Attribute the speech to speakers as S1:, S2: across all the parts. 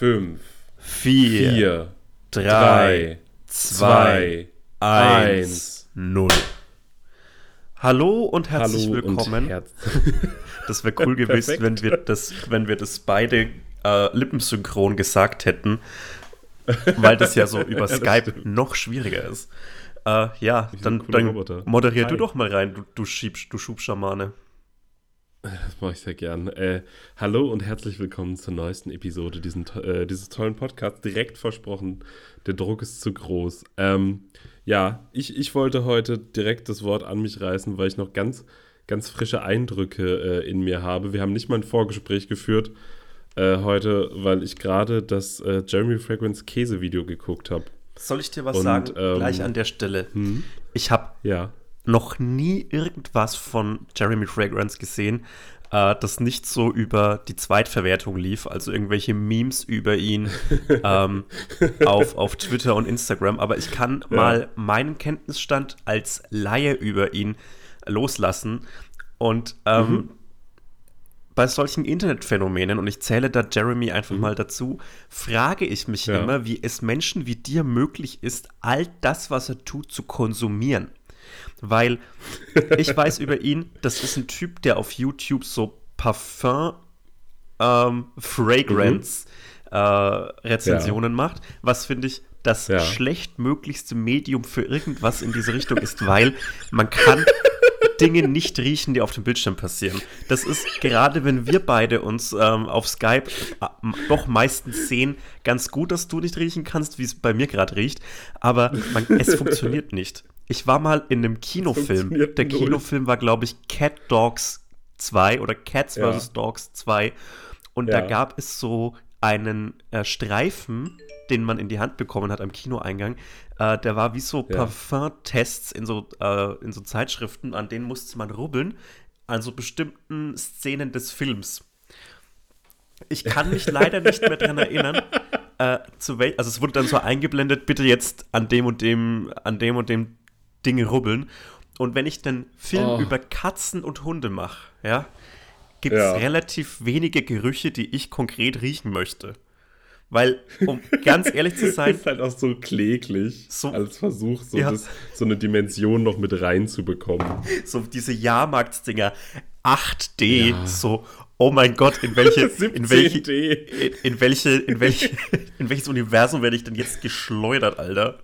S1: 5,
S2: vier,
S1: 4,
S2: drei,
S1: 3,
S2: zwei,
S1: 2, 1.
S2: null. Hallo und herzlich
S1: Hallo
S2: willkommen.
S1: und herz
S2: das wäre cool gewesen, wenn wir das, wenn wir das beide äh, lippensynchron gesagt hätten, weil das ja so über
S1: das
S2: Skype
S1: stimmt.
S2: noch schwieriger ist. Äh, ja,
S1: sind
S2: dann, dann moderier
S1: Hi.
S2: du doch mal rein, du, du, Schieb, du Schubschamane.
S1: Das mache ich sehr gern. Äh, hallo und herzlich willkommen zur neuesten Episode diesen, äh, dieses tollen Podcasts. Direkt versprochen, der Druck ist zu groß. Ähm, ja, ich, ich wollte heute direkt das Wort an mich reißen, weil ich noch ganz, ganz frische Eindrücke äh, in mir habe. Wir haben nicht mal ein Vorgespräch geführt äh, heute, weil ich gerade das äh, Jeremy Fragrance Käse-Video geguckt habe.
S2: Soll ich dir was
S1: Und,
S2: sagen?
S1: ähm,
S2: Gleich an der Stelle.
S1: Hm?
S2: Ich habe
S1: Ja.
S2: Noch nie irgendwas von Jeremy Fragrance gesehen, äh, das nicht so über die Zweitverwertung lief, also irgendwelche Memes über ihn ähm, auf, auf Twitter und Instagram. Aber ich kann
S1: Ja.
S2: mal meinen Kenntnisstand als Laie über ihn loslassen. Und ähm,
S1: Mhm.
S2: bei solchen Internetphänomenen, und ich zähle da Jeremy einfach mal dazu, frage ich mich
S1: Mhm. Ja.
S2: immer, wie es Menschen wie dir möglich ist, all das, was er tut, zu konsumieren. Weil ich weiß über ihn, das ist ein Typ, der auf YouTube so Parfum ähm, Fragrance äh, Rezensionen macht, was finde ich das
S1: Ja.
S2: schlechtmöglichste Medium für irgendwas in diese Richtung ist, weil man kann Dinge nicht riechen, die auf dem Bildschirm passieren. Das ist gerade, wenn wir beide uns ähm, auf Skype äh, doch meistens sehen, ganz gut, dass du nicht riechen kannst, wie es bei mir gerade riecht, aber man, es funktioniert nicht. Ich war mal in einem Kinofilm. Der
S1: null.
S2: Kinofilm war, glaube ich, Cat Dogs 2 oder Cats
S1: Ja.
S2: vs. Dogs 2. Und da
S1: Ja.
S2: gab es so einen äh, Streifen, den man in die Hand bekommen hat am Kinoeingang. Äh, der war wie so
S1: Ja.
S2: Parfum-Tests in, so, äh, in so Zeitschriften, an denen musste man rubbeln, an so bestimmten Szenen des Films. Ich kann mich leider nicht mehr dran erinnern, äh, zu also es wurde dann so eingeblendet, bitte jetzt an dem und dem, an dem und dem Dinge rubbeln. Und wenn ich den Film
S1: Oh.
S2: über Katzen und Hunde mache, ja, gibt es
S1: Ja.
S2: relativ wenige Gerüche, die ich konkret riechen möchte. Weil, um ganz ehrlich zu sein,
S1: ist halt auch so kläglich
S2: So-
S1: als Versuch, so,
S2: Ja.
S1: das, so eine Dimension noch mit reinzubekommen.
S2: so diese Jahrmarktsdinger 8D,
S1: Ja.
S2: so, oh mein Gott, in welche, in welche,
S1: 17D.
S2: in, in welche, in welche, in welches Universum werde ich denn jetzt geschleudert, Alter?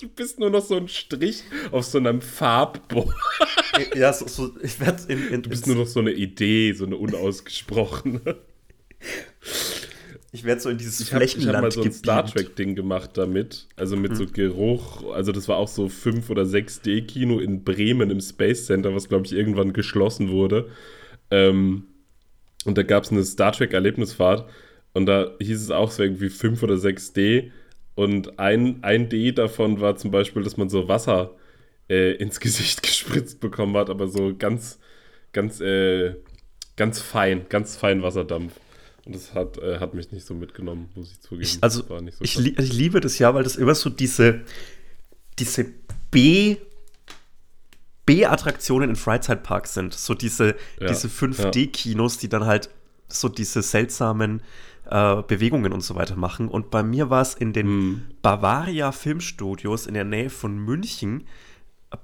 S1: Du bist nur noch so ein Strich auf so einem Farbboard.
S2: Ja, so, so ich werde in, in,
S1: Du bist nur noch so eine Idee, so eine unausgesprochene.
S2: ich werd so in dieses
S1: Ich habe hab
S2: Flächenland
S1: mal so ein Star. Trek-Ding gemacht damit. Also mit
S2: Mhm.
S1: so Geruch. Also das war auch so 5 oder 6D-Kino in Bremen im Space Center, was glaube ich irgendwann geschlossen wurde. Ähm, und da gab es eine Star Trek-Erlebnisfahrt. Und da hieß es auch so irgendwie 5 oder 6D. Und ein, ein D davon war zum Beispiel, dass man so Wasser äh, ins Gesicht gespritzt bekommen hat, aber so ganz, ganz, äh, ganz fein, ganz fein Wasserdampf. Und das hat, äh, hat mich nicht so mitgenommen, muss ich zugeben.
S2: Ich, also,
S1: so
S2: ich, li ich liebe das ja, weil das immer so diese, diese B- B-Attraktionen in Freizeitparks sind. So diese,
S1: Ja,
S2: diese 5D-Kinos, die dann halt so diese seltsamen äh, Bewegungen und so weiter machen. Und bei mir war es in den
S1: Hm.
S2: Bavaria Filmstudios in der Nähe von München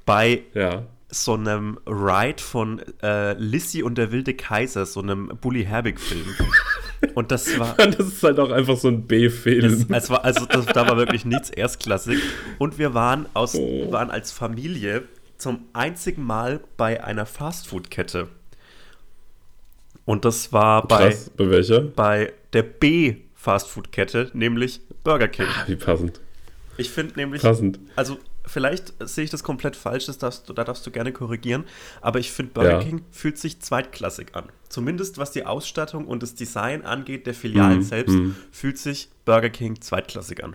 S2: bei
S1: Ja.
S2: so einem Ride von äh, Lissy und der wilde Kaiser, so einem Bully Herbig-Film. Und das war.
S1: Das ist halt auch einfach so ein B-Film.
S2: War, also das, da war wirklich nichts erstklassig. Und wir waren, aus,
S1: Oh.
S2: waren als Familie zum einzigen Mal bei einer Fastfood-Kette. Und das war bei,
S1: Krass. Bei welcher?
S2: bei der B-Fastfood-Kette, nämlich Burger King.
S1: Wie passend.
S2: Ich finde nämlich,
S1: Passend.
S2: also vielleicht sehe ich das komplett falsch, das darfst, du- da darfst du gerne korrigieren, aber ich finde Burger
S1: Ja.
S2: King fühlt sich zweitklassig an. Zumindest was die Ausstattung und das Design angeht der Filialen
S1: Mhm,
S2: selbst,
S1: mhm.
S2: fühlt sich Burger King zweitklassig an.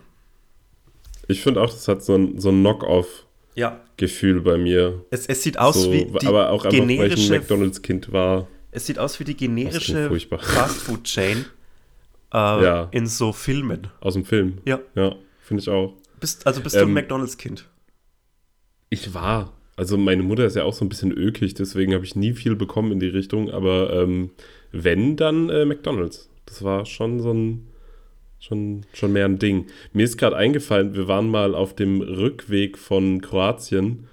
S1: Ich finde auch, das hat so ein, so ein Knock-off-Gefühl
S2: Ja,
S1: bei mir.
S2: es, es sieht aus
S1: so,
S2: wie die
S1: aber auch einfach, weil ich ein McDonalds-Kind war.
S2: Es sieht aus wie die generische. Fastfood-Chain äh,
S1: Ja.
S2: in so Filmen.
S1: Aus dem Film.
S2: Ja,
S1: Ja, finde ich auch.
S2: bist, also bist du ein
S1: Ähm,
S2: McDonalds-Kind.
S1: Ich war. Also meine Mutter ist ja auch so ein bisschen ökig, deswegen habe ich nie viel bekommen in die Richtung. Aber ähm, wenn, dann äh, McDonalds. Das war schon so ein, schon, schon mehr ein Ding. Mir ist gerade eingefallen, wir waren mal auf dem Rückweg von Kroatien,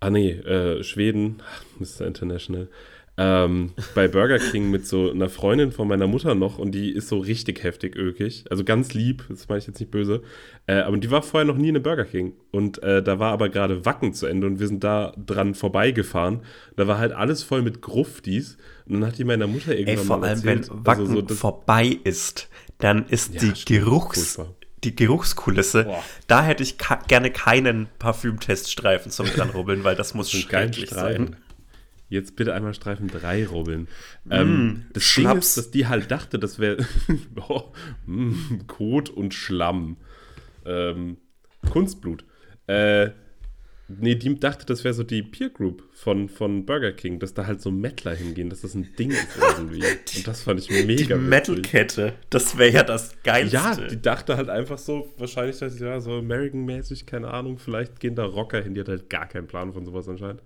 S1: ah nee, äh, Schweden, Mr. International, ähm, bei Burger King mit so einer Freundin von meiner Mutter noch und die ist so richtig heftig ökig. Also ganz lieb, das meine ich jetzt nicht böse. Äh, aber die war vorher noch nie in einem Burger King. Und äh, da war aber gerade Wacken zu Ende und wir sind da dran vorbeigefahren. Da war halt alles voll mit Gruftis. Und dann hat die meiner Mutter irgendwann
S2: Ey, vor allem,
S1: erzählt,
S2: wenn Wacken
S1: also so,
S2: vorbei ist, dann ist
S1: Ja,
S2: die
S1: stimmt,
S2: Geruchs...
S1: furchtbar.
S2: Die Geruchskulisse,
S1: Boah.
S2: da hätte ich gerne keinen Parfümteststreifen zum dranrubbeln, weil das muss schrecklich sein.
S1: Jetzt bitte einmal Streifen 3 rubbeln. ähm, das Ding
S2: Schnaps.
S1: ist, dass die halt dachte, das wäre oh, mm, Kot und Schlamm. Ähm, Kunstblut. Äh, nee, die dachte, das wäre so die Peer Group von, von Burger King, dass da halt so Mettler hingehen, dass das ein Ding ist irgendwie. Und das fand ich mega
S2: Die. Metal-Kette, das wäre ja das Geilste.
S1: Ja, die dachte halt einfach so, wahrscheinlich, dass ja, so American-mäßig, keine Ahnung, vielleicht gehen da Rocker hin, die hat halt gar keinen Plan von sowas anscheinend.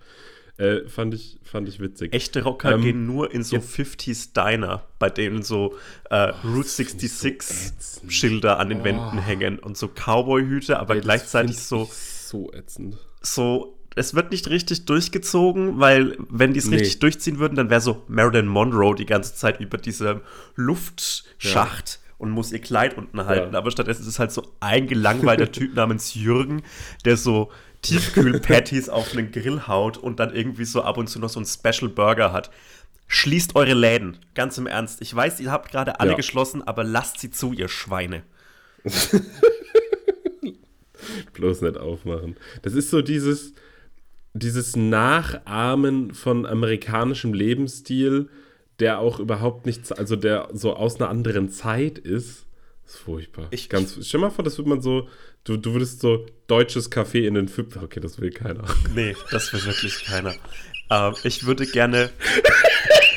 S1: Äh, fand, ich, fand ich witzig.
S2: Echte Rocker
S1: Ähm,
S2: gehen nur in so
S1: ja.
S2: 50s Diner, bei denen so äh, Route
S1: find ich so
S2: 66
S1: ätzend.
S2: Schilder an den
S1: Oh.
S2: Wänden hängen und so Cowboy-Hüte, aber
S1: das
S2: gleichzeitig so,
S1: So ätzend.
S2: so, es wird nicht richtig durchgezogen, weil wenn die es
S1: Nee.
S2: richtig durchziehen würden, dann wäre so Marilyn Monroe die ganze Zeit über diesem Luftschacht und muss ihr Kleid unten halten. Aber stattdessen ist es halt so ein gelangweilter Typ namens Jürgen, der so Tiefkühl-Patties auf einen Grill haut und dann irgendwie so ab und zu noch so einen Special Burger hat. Schließt eure Läden, ganz im Ernst. Ich weiß, ihr habt gerade alle
S1: Ja.
S2: geschlossen, aber lasst sie zu, ihr Schweine.
S1: Bloß nicht aufmachen. Das ist so dieses, dieses Nachahmen von amerikanischem Lebensstil, der auch überhaupt nichts, also der so aus einer anderen Zeit ist. Das ist furchtbar.
S2: Ich-
S1: Ganz, stell mal vor, das würde man so, du, du würdest so deutsches Café in den Fünf. Okay, das will keiner.
S2: Nee, das will wirklich keiner. Ähm, ich würde gerne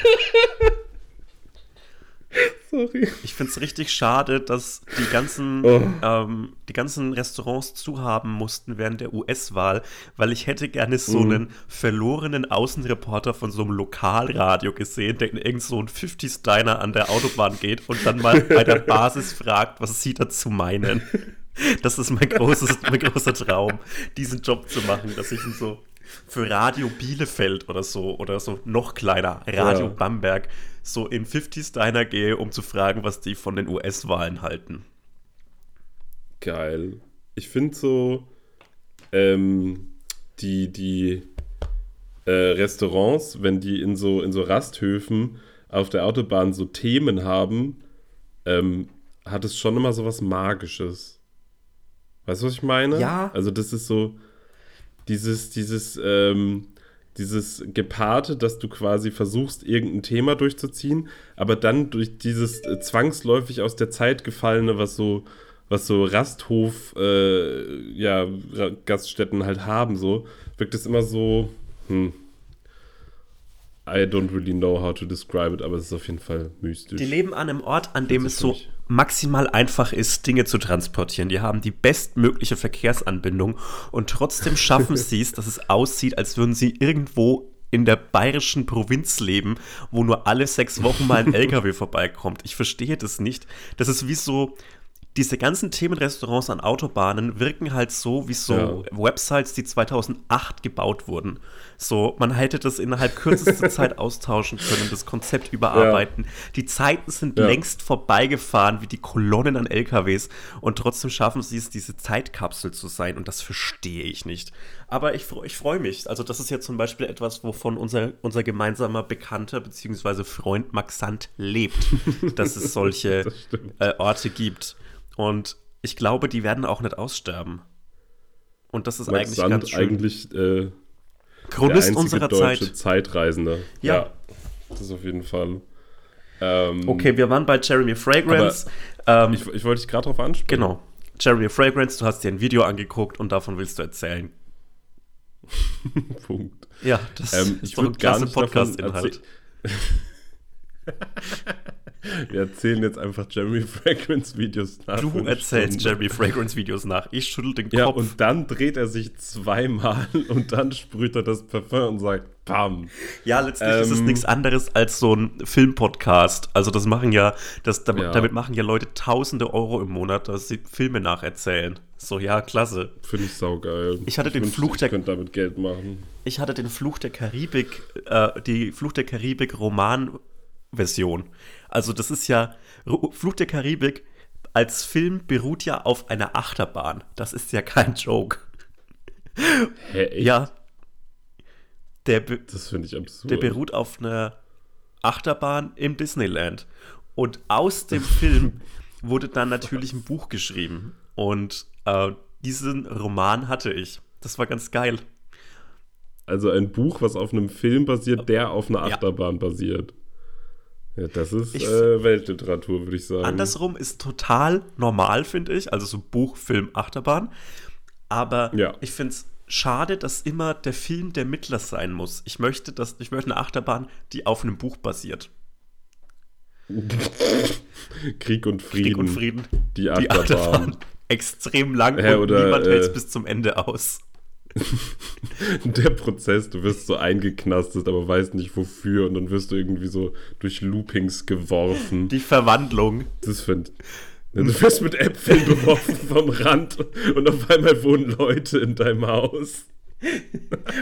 S1: Sorry.
S2: Ich finde es richtig schade, dass die ganzen,
S1: Oh.
S2: ähm, die ganzen Restaurants zu haben mussten während der US-Wahl, weil ich hätte gerne so
S1: Mhm.
S2: einen verlorenen Außenreporter von so einem Lokalradio gesehen, der in irgend so ein 50s Diner an der Autobahn geht und dann mal bei der Basis fragt, was sie dazu meinen. Das ist mein, großes, mein großer Traum, diesen Job zu machen, dass ich in so für Radio Bielefeld oder so oder so noch kleiner, Radio
S1: Ja.
S2: Bamberg, so in 50s Diner gehe, um zu fragen, was die von den US-Wahlen halten.
S1: Geil. Ich finde so, ähm, die, die äh, Restaurants, wenn die in so, in so Rasthöfen auf der Autobahn so Themen haben, ähm, hat es schon immer so was Magisches. Weißt du, was ich meine?
S2: Ja.
S1: Also das ist so dieses, dieses, ähm, dieses Gepaarte, dass du quasi versuchst, irgendein Thema durchzuziehen, aber dann durch dieses äh, zwangsläufig aus der Zeit gefallene, was so, was so Rasthof, äh, ja, Gaststätten halt haben, so, wirkt es immer so, hm, I don't really know how to describe it, aber es ist auf jeden Fall mystisch.
S2: Die leben an einem Ort, an dem es so
S1: mich-
S2: maximal einfach ist, Dinge zu transportieren. Die haben die bestmögliche Verkehrsanbindung und trotzdem schaffen sie es, dass es aussieht, als würden sie irgendwo in der bayerischen Provinz leben, wo nur alle sechs Wochen mal ein LKW vorbeikommt. Ich verstehe das nicht. Das ist wie so, diese ganzen Themenrestaurants an Autobahnen wirken halt so wie so Websites, die 2008 gebaut wurden. So, man hätte das innerhalb kürzester Zeit austauschen können, das Konzept überarbeiten. Die Zeiten sind
S1: Ja.
S2: längst vorbeigefahren, wie die Kolonnen an LKWs und trotzdem schaffen sie es, diese Zeitkapsel zu sein und das verstehe ich nicht. Aber ich, ich freue mich. Also das ist ja zum Beispiel etwas, wovon unser, unser gemeinsamer Bekannter bzw. Freund Max Sand lebt, dass es solche
S1: Das
S2: äh, Orte gibt. Und ich glaube, die werden auch nicht aussterben. Und das ist
S1: Max
S2: eigentlich
S1: Sand
S2: ganz schön.
S1: eigentlich äh,
S2: Chronist unserer
S1: deutsche
S2: Zeit.
S1: Zeitreisende.
S2: Ja.
S1: Das ist auf jeden Fall. Ähm,
S2: Okay, wir waren bei Jeremy Fragrance. Ähm,
S1: Ich, ich wollte dich gerade darauf ansprechen.
S2: genau. Jeremy Fragrance, du hast dir ein Video angeguckt und davon willst du erzählen.
S1: Punkt.
S2: Ja, das
S1: Ähm,
S2: ist doch ein klasse Podcast-Inhalt.
S1: Wir erzählen jetzt einfach Jeremy Fragrance Videos nach.
S2: Du erzählst
S1: Stunden.
S2: Jeremy Fragrance Videos nach. Ich schüttel den
S1: Ja,
S2: Kopf.
S1: und dann dreht er sich zweimal und dann sprüht er das Parfum und sagt, Bam.
S2: Ja, letztlich ähm, ist es ähm, nichts anderes als so ein Filmpodcast. Also das machen ja, das, damit, ja. damit, machen ja Leute tausende Euro im Monat, dass sie Filme nacherzählen. So, ja, klasse.
S1: Finde ich saugeil.
S2: Ich hatte ich den Fluch der...
S1: Ich damit Geld machen.
S2: Ich hatte den Fluch der Karibik, äh, die Fluch der Karibik Roman-Version. Also das ist ja, Fluch der Karibik als Film beruht ja auf einer Achterbahn. Das ist ja kein Joke.
S1: Hä, echt?
S2: Ja, der
S1: das finde ich absurd.
S2: Der beruht auf einer Achterbahn im Disneyland. Und aus dem Film wurde dann natürlich ein Buch geschrieben. Und äh, diesen Roman hatte ich. Das war ganz geil.
S1: Also ein Buch, was auf einem Film basiert, der auf einer Achterbahn ja. basiert. Ja, das ist ich, äh, Weltliteratur, würde ich sagen.
S2: Andersrum ist total normal, finde ich. Also so Buch, Film, Achterbahn. Aber ja. ich finde es schade, dass immer der Film der Mittler sein muss. Ich möchte, dass, ich möchte eine Achterbahn, die auf einem Buch basiert.
S1: Krieg und Frieden.
S2: Krieg und Frieden.
S1: Die Achterbahn. Die Achterbahn.
S2: Extrem lang
S1: und oder,
S2: niemand äh, hält es bis zum Ende aus.
S1: der Prozess, du wirst so eingeknastet, aber weißt nicht wofür und dann wirst du irgendwie so durch Loopings geworfen.
S2: Die Verwandlung.
S1: Das finde. Du wirst mit Äpfeln beworfen vom Rand und auf einmal wohnen Leute in deinem Haus.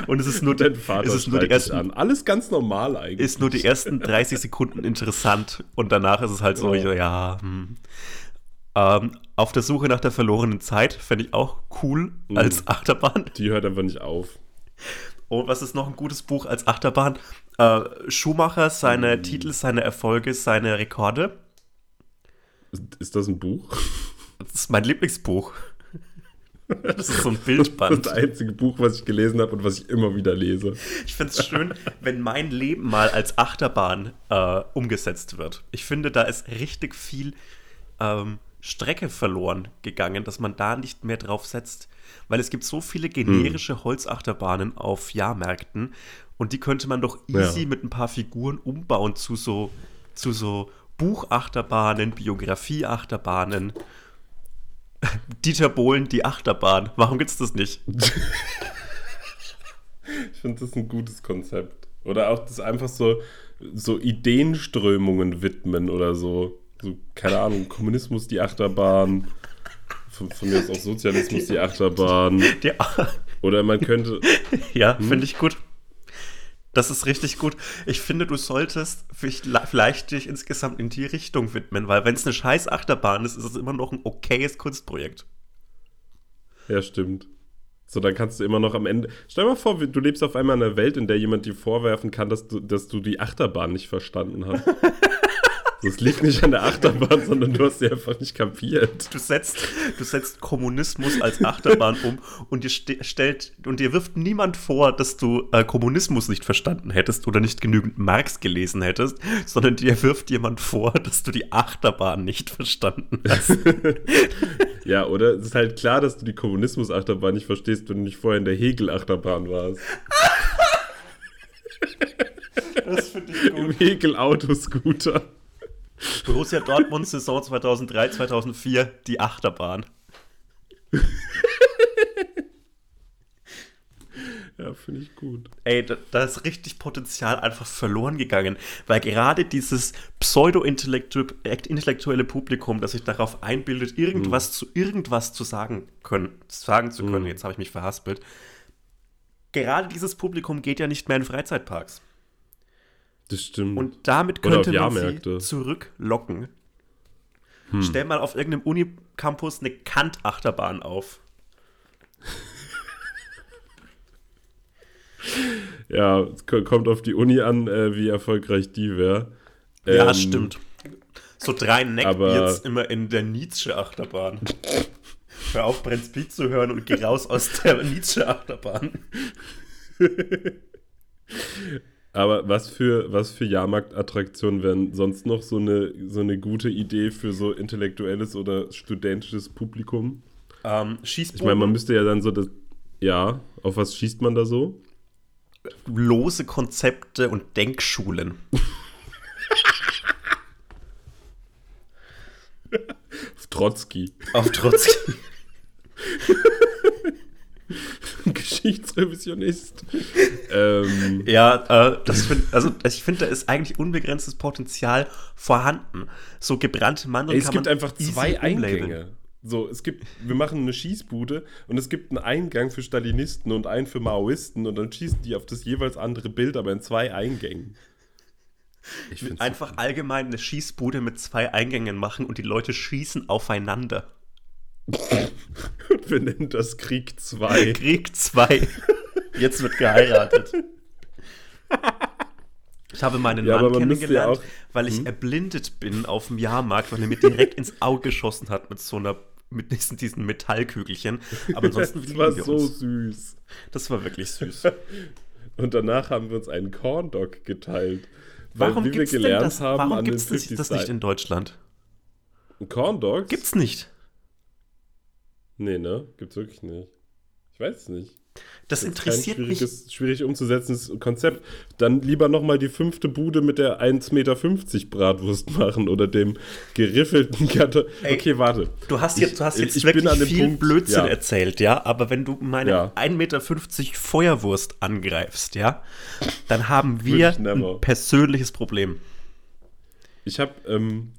S2: Und es ist nur,
S1: dein Vater
S2: es ist nur die ersten,
S1: an. Alles ganz normal eigentlich.
S2: Ist nur die ersten 30 Sekunden interessant und danach ist es halt so, ja. ja hm. Ähm, auf der Suche nach der verlorenen Zeit fände ich auch cool mhm. als Achterbahn.
S1: Die hört einfach nicht auf.
S2: Und was ist noch ein gutes Buch als Achterbahn? Äh, Schumacher, seine mhm. Titel, seine Erfolge, seine Rekorde.
S1: Ist das ein Buch?
S2: Das ist mein Lieblingsbuch. Das ist so ein Bildband.
S1: Das ist das einzige Buch, was ich gelesen habe und was ich immer wieder lese.
S2: Ich finde es schön, wenn mein Leben mal als Achterbahn äh, umgesetzt wird. Ich finde, da ist richtig viel ähm, Strecke verloren gegangen, dass man da nicht mehr drauf setzt. Weil es gibt so viele generische hm. Holzachterbahnen auf Jahrmärkten und die könnte man doch easy ja. mit ein paar Figuren umbauen zu so, zu so Buchachterbahnen, Biografieachterbahnen. Dieter Bohlen, die Achterbahn. Warum gibt es das nicht?
S1: ich finde das ein gutes Konzept. Oder auch das einfach so, so Ideenströmungen widmen oder so. So. Keine Ahnung, Kommunismus, die Achterbahn. Von, von mir ist auch Sozialismus, die, die Achterbahn. Die, oder man könnte.
S2: Ja, hm? finde ich gut. Das ist richtig gut. Ich finde, du solltest vielleicht dich insgesamt in die Richtung widmen, weil wenn es eine scheiß Achterbahn ist, ist es immer noch ein okayes Kunstprojekt.
S1: Ja, stimmt. So, dann kannst du immer noch am Ende. Stell dir mal vor, du lebst auf einmal in einer Welt, in der jemand dir vorwerfen kann, dass du, dass du die Achterbahn nicht verstanden hast. Das liegt nicht an der Achterbahn, sondern du hast sie einfach nicht kapiert.
S2: Du setzt, du setzt Kommunismus als Achterbahn um und dir stellt und dir wirft niemand vor, dass du äh, Kommunismus nicht verstanden hättest oder nicht genügend Marx gelesen hättest, sondern dir wirft jemand vor, dass du die Achterbahn nicht verstanden hast.
S1: ja, oder? Es ist halt klar, dass du die Kommunismus-Achterbahn nicht verstehst, wenn du nicht vorher in der Hegel-Achterbahn warst.
S2: Das finde ich gut.
S1: Im Hegel-Autoscooter.
S2: Borussia Dortmund Saison 2003, 2004, die Achterbahn.
S1: ja, finde ich gut.
S2: Ey, da, da, ist richtig Potenzial einfach verloren gegangen, weil gerade dieses pseudo-intellektuelle Publikum, das sich darauf einbildet, irgendwas hm. zu irgendwas zu sagen können, sagen zu können, hm. jetzt habe ich mich verhaspelt. Gerade dieses Publikum geht ja nicht mehr in Freizeitparks.
S1: Das stimmt.
S2: Und damit könnte man sie zurücklocken. Hm. Stell mal auf irgendeinem Unicampus eine Kant-Achterbahn auf.
S1: ja, es kommt auf die Uni an, äh, wie erfolgreich die wäre.
S2: Ähm, ja, stimmt. So drei Neckbeards immer in der Nietzsche-Achterbahn. Hör auf, Brent Speed zu hören und geh raus aus der Nietzsche-Achterbahn.
S1: Aber was für, was für Jahrmarktattraktionen wären sonst noch so eine, so eine gute Idee für so intellektuelles oder studentisches Publikum?
S2: Ähm, Schießbogen.
S1: Ich meine, man müsste ja dann so das. Ja, auf was schießt man da so?
S2: Lose Konzepte und Denkschulen.
S1: auf Trotzki.
S2: Auf Trotzki.
S1: Geschichtsrevisionist. ähm,
S2: Ja, äh, das find, also ich finde, da ist eigentlich unbegrenztes Potenzial vorhanden. So gebrannte Mandeln
S1: ey, es gibt einfach zwei
S2: umlabeln.
S1: Eingänge. So, es gibt, wir machen eine Schießbude und es gibt einen Eingang für Stalinisten und einen für Maoisten und dann schießen die auf das jeweils andere Bild, aber in zwei Eingängen. Ich find's
S2: Einfach allgemein eine Schießbude mit zwei Eingängen machen und die Leute schießen aufeinander.
S1: Wir nennen das Krieg 2.
S2: Krieg 2. Jetzt wird geheiratet. Ich habe meinen
S1: Ja,
S2: Mann kennengelernt,
S1: ja hm?
S2: weil ich erblindet bin auf dem Jahrmarkt, weil er mir direkt ins Auge geschossen hat mit so einer mit diesen, diesen Metallkügelchen. Aber ansonsten
S1: Das war
S2: wir
S1: so
S2: uns.
S1: süß.
S2: Das war wirklich süß.
S1: Und danach haben wir uns einen Corn Dog geteilt.
S2: Warum
S1: Weil, wie wir gelernt
S2: das?
S1: haben
S2: Warum das,
S1: 50
S2: das nicht in Deutschland?
S1: Corn Dogs?
S2: Gibt's nicht.
S1: Nee, ne? Gibt's wirklich nicht. Ich weiß es nicht.
S2: Das
S1: Das ist
S2: interessiert
S1: kein
S2: mich.
S1: schwieriges, schwierig umzusetzendes Konzept. Dann lieber nochmal die fünfte Bude mit der 1,50 Meter Bratwurst machen oder dem geriffelten Karton. Okay, warte.
S2: Du hast
S1: Ich-
S2: jetzt, du hast jetzt
S1: ich bin
S2: wirklich
S1: an dem
S2: viel
S1: Punkt,
S2: Blödsinn
S1: ja.
S2: erzählt, ja. Aber wenn du meine
S1: Ja.
S2: 1,50 Meter Feuerwurst angreifst, ja, dann haben wir
S1: ich
S2: ein persönliches Problem.
S1: Ich habe, ähm,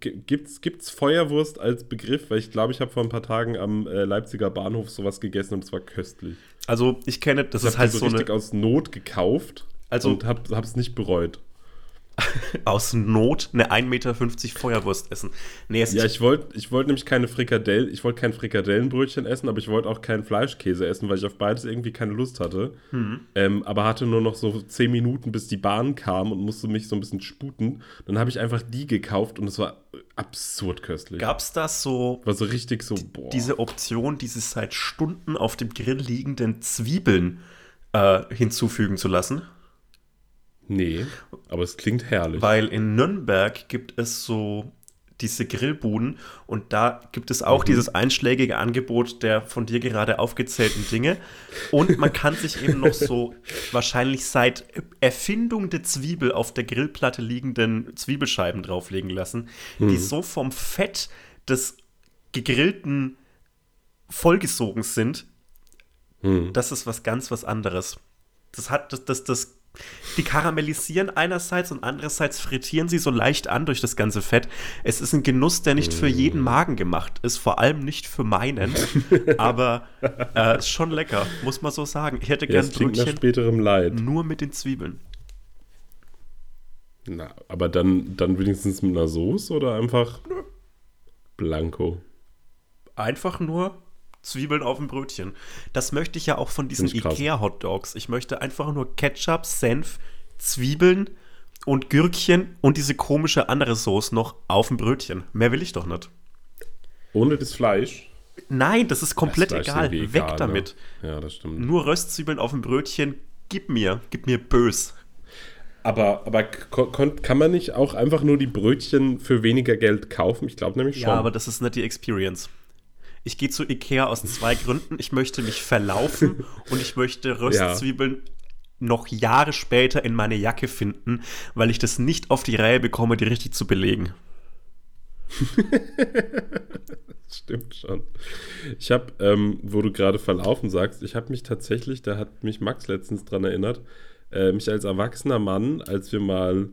S1: gibt's, gibt's Feuerwurst als Begriff? Weil ich glaube, ich habe vor ein paar Tagen am äh, Leipziger Bahnhof sowas gegessen und es war köstlich.
S2: Also ich kenne, das
S1: Ich
S2: ist
S1: habe
S2: halt
S1: so
S2: so
S1: richtig
S2: eine
S1: aus Not gekauft
S2: Also-
S1: und habe es nicht bereut.
S2: aus Not eine 1,50 Meter Feuerwurst essen. Nee,
S1: Ja, ich wollte ich wollt nämlich keine Frikadellen, ich wollte kein Frikadellenbrötchen essen, aber ich wollte auch keinen Fleischkäse essen, weil ich auf beides irgendwie keine Lust hatte.
S2: Mhm.
S1: Ähm, aber hatte nur noch so zehn Minuten, bis die Bahn kam und musste mich so ein bisschen sputen. Dann habe ich einfach die gekauft und es war absurd köstlich.
S2: gab es da so
S1: War so richtig so, boah.
S2: diese Option, diese seit Stunden auf dem Grill liegenden Zwiebeln äh, hinzufügen zu lassen?
S1: Nee, aber es klingt herrlich.
S2: Weil in Nürnberg gibt es so diese Grillbuden und da gibt es auch dieses einschlägige Angebot der von dir gerade aufgezählten Dinge. Und man kann sich eben noch so wahrscheinlich seit Erfindung der Zwiebel auf der Grillplatte liegenden Zwiebelscheiben drauflegen lassen, die so vom Fett des gegrillten vollgesogen sind,
S1: Hm.
S2: das ist was ganz was anderes. Das hat das, das, das, die karamellisieren einerseits und andererseits frittieren sie so leicht an durch das ganze Fett. Es ist ein Genuss, der nicht für jeden Magen gemacht ist, vor allem nicht für meinen, aber äh, ist schon lecker, muss man so sagen. Ich hätte
S1: ja,
S2: gern
S1: nach
S2: Brötchen
S1: späterem Leid.
S2: nur mit den Zwiebeln.
S1: Na, aber dann, dann wenigstens mit einer Soße oder einfach Blanco?
S2: Einfach nur Zwiebeln auf dem Brötchen. Das möchte ich ja auch von diesen. Ikea-Hotdogs. Ich möchte einfach nur Ketchup, Senf, Zwiebeln und Gürkchen und diese komische andere Sauce noch auf dem Brötchen. Mehr will ich doch nicht.
S1: Ohne das Fleisch?
S2: Nein, das ist komplett
S1: Das
S2: egal. Weg
S1: egal,
S2: damit.
S1: Ne? Ja, das stimmt.
S2: Nur Röstzwiebeln auf dem Brötchen. Gib mir, gib mir bös.
S1: Aber, aber kann man nicht auch einfach nur die Brötchen für weniger Geld kaufen? Ich glaube nämlich schon.
S2: Ja, aber das ist nicht die Experience. Ich gehe zu Ikea aus zwei Gründen. Ich möchte mich verlaufen und ich möchte Röstzwiebeln noch Jahre später in meine Jacke finden, weil ich das nicht auf die Reihe bekomme, die richtig zu belegen.
S1: Stimmt schon. Ich habe, ähm, wo du gerade verlaufen sagst, ich habe mich tatsächlich, da hat mich Max letztens dran erinnert, äh, mich als erwachsener Mann, als wir mal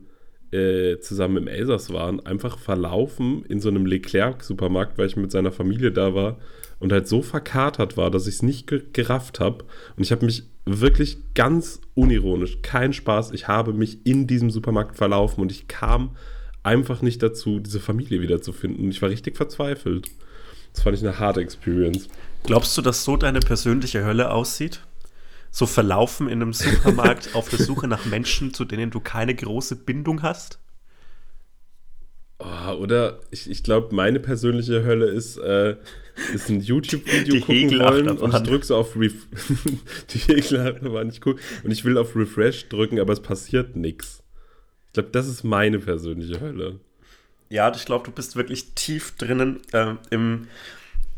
S1: äh, zusammen im Elsass waren, einfach verlaufen in so einem Leclerc-Supermarkt, weil ich mit seiner Familie da war und halt so verkatert war, dass ich es nicht ge gerafft habe. Und ich habe mich wirklich ganz unironisch, kein Spaß, ich habe mich in diesem Supermarkt verlaufen und ich kam einfach nicht dazu, diese Familie wiederzufinden. Und ich war richtig verzweifelt. Das fand ich eine harte Experience.
S2: Glaubst du, dass so deine persönliche Hölle aussieht? So verlaufen in einem Supermarkt auf der Suche nach Menschen, zu denen du keine große Bindung hast?
S1: Oh, oder ich, ich glaube, meine persönliche Hölle ist, äh, ist ein YouTube-Video gucken wollen und ich drücke so auf Ref die Hegelachterbahn, ich gucke und ich will auf Refresh drücken, aber es passiert nichts. Ich glaube, das ist meine persönliche Hölle.
S2: Ja, ich glaube, du bist wirklich tief drinnen äh, im,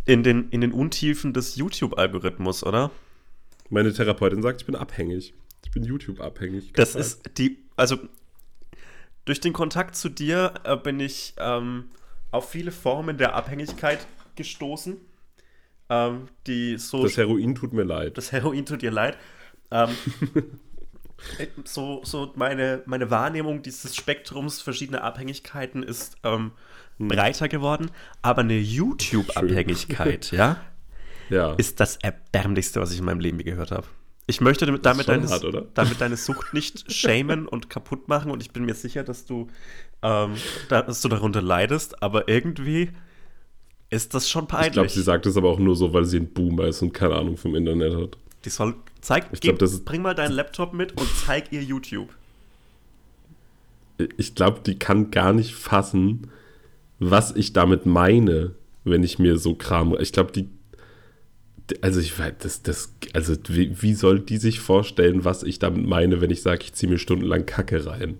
S2: in, den, in den Untiefen des YouTube-Algorithmus, oder?
S1: Meine Therapeutin sagt, ich bin abhängig. Ich bin YouTube-abhängig.
S2: Das ist die, also durch den Kontakt zu dir äh, bin ich ähm, auf viele Formen der Abhängigkeit gestoßen. ähm, die so.
S1: Das Heroin tut mir leid.
S2: Das Heroin tut dir leid. Ähm, so, so meine, meine Wahrnehmung dieses Spektrums verschiedener Abhängigkeiten ist ähm,
S1: Hm.
S2: breiter geworden, aber eine YouTube-Abhängigkeit, ja,
S1: Ja.
S2: ist das erbärmlichste, was ich in meinem Leben gehört habe. Ich möchte damit, damit,
S1: schon
S2: deine,
S1: hart,
S2: damit deine Sucht nicht schämen und kaputt machen und ich bin mir sicher, dass du, ähm, da, dass du darunter leidest, aber irgendwie ist das schon peinlich.
S1: ich glaube, sie sagt es aber auch nur so, weil sie ein Boomer ist und keine Ahnung vom Internet hat.
S2: Die soll, zeig,
S1: Ich glaub,
S2: gib-
S1: ist-
S2: bring mal deinen Laptop mit und zeig ihr YouTube.
S1: Ich glaube, die kann gar nicht fassen, was ich damit meine, wenn ich mir so Kram. Ich glaube, die. Also ich weiß, das, das, also wie, wie soll die sich vorstellen, was ich damit meine, wenn ich sage, ich ziehe mir stundenlang Kacke rein?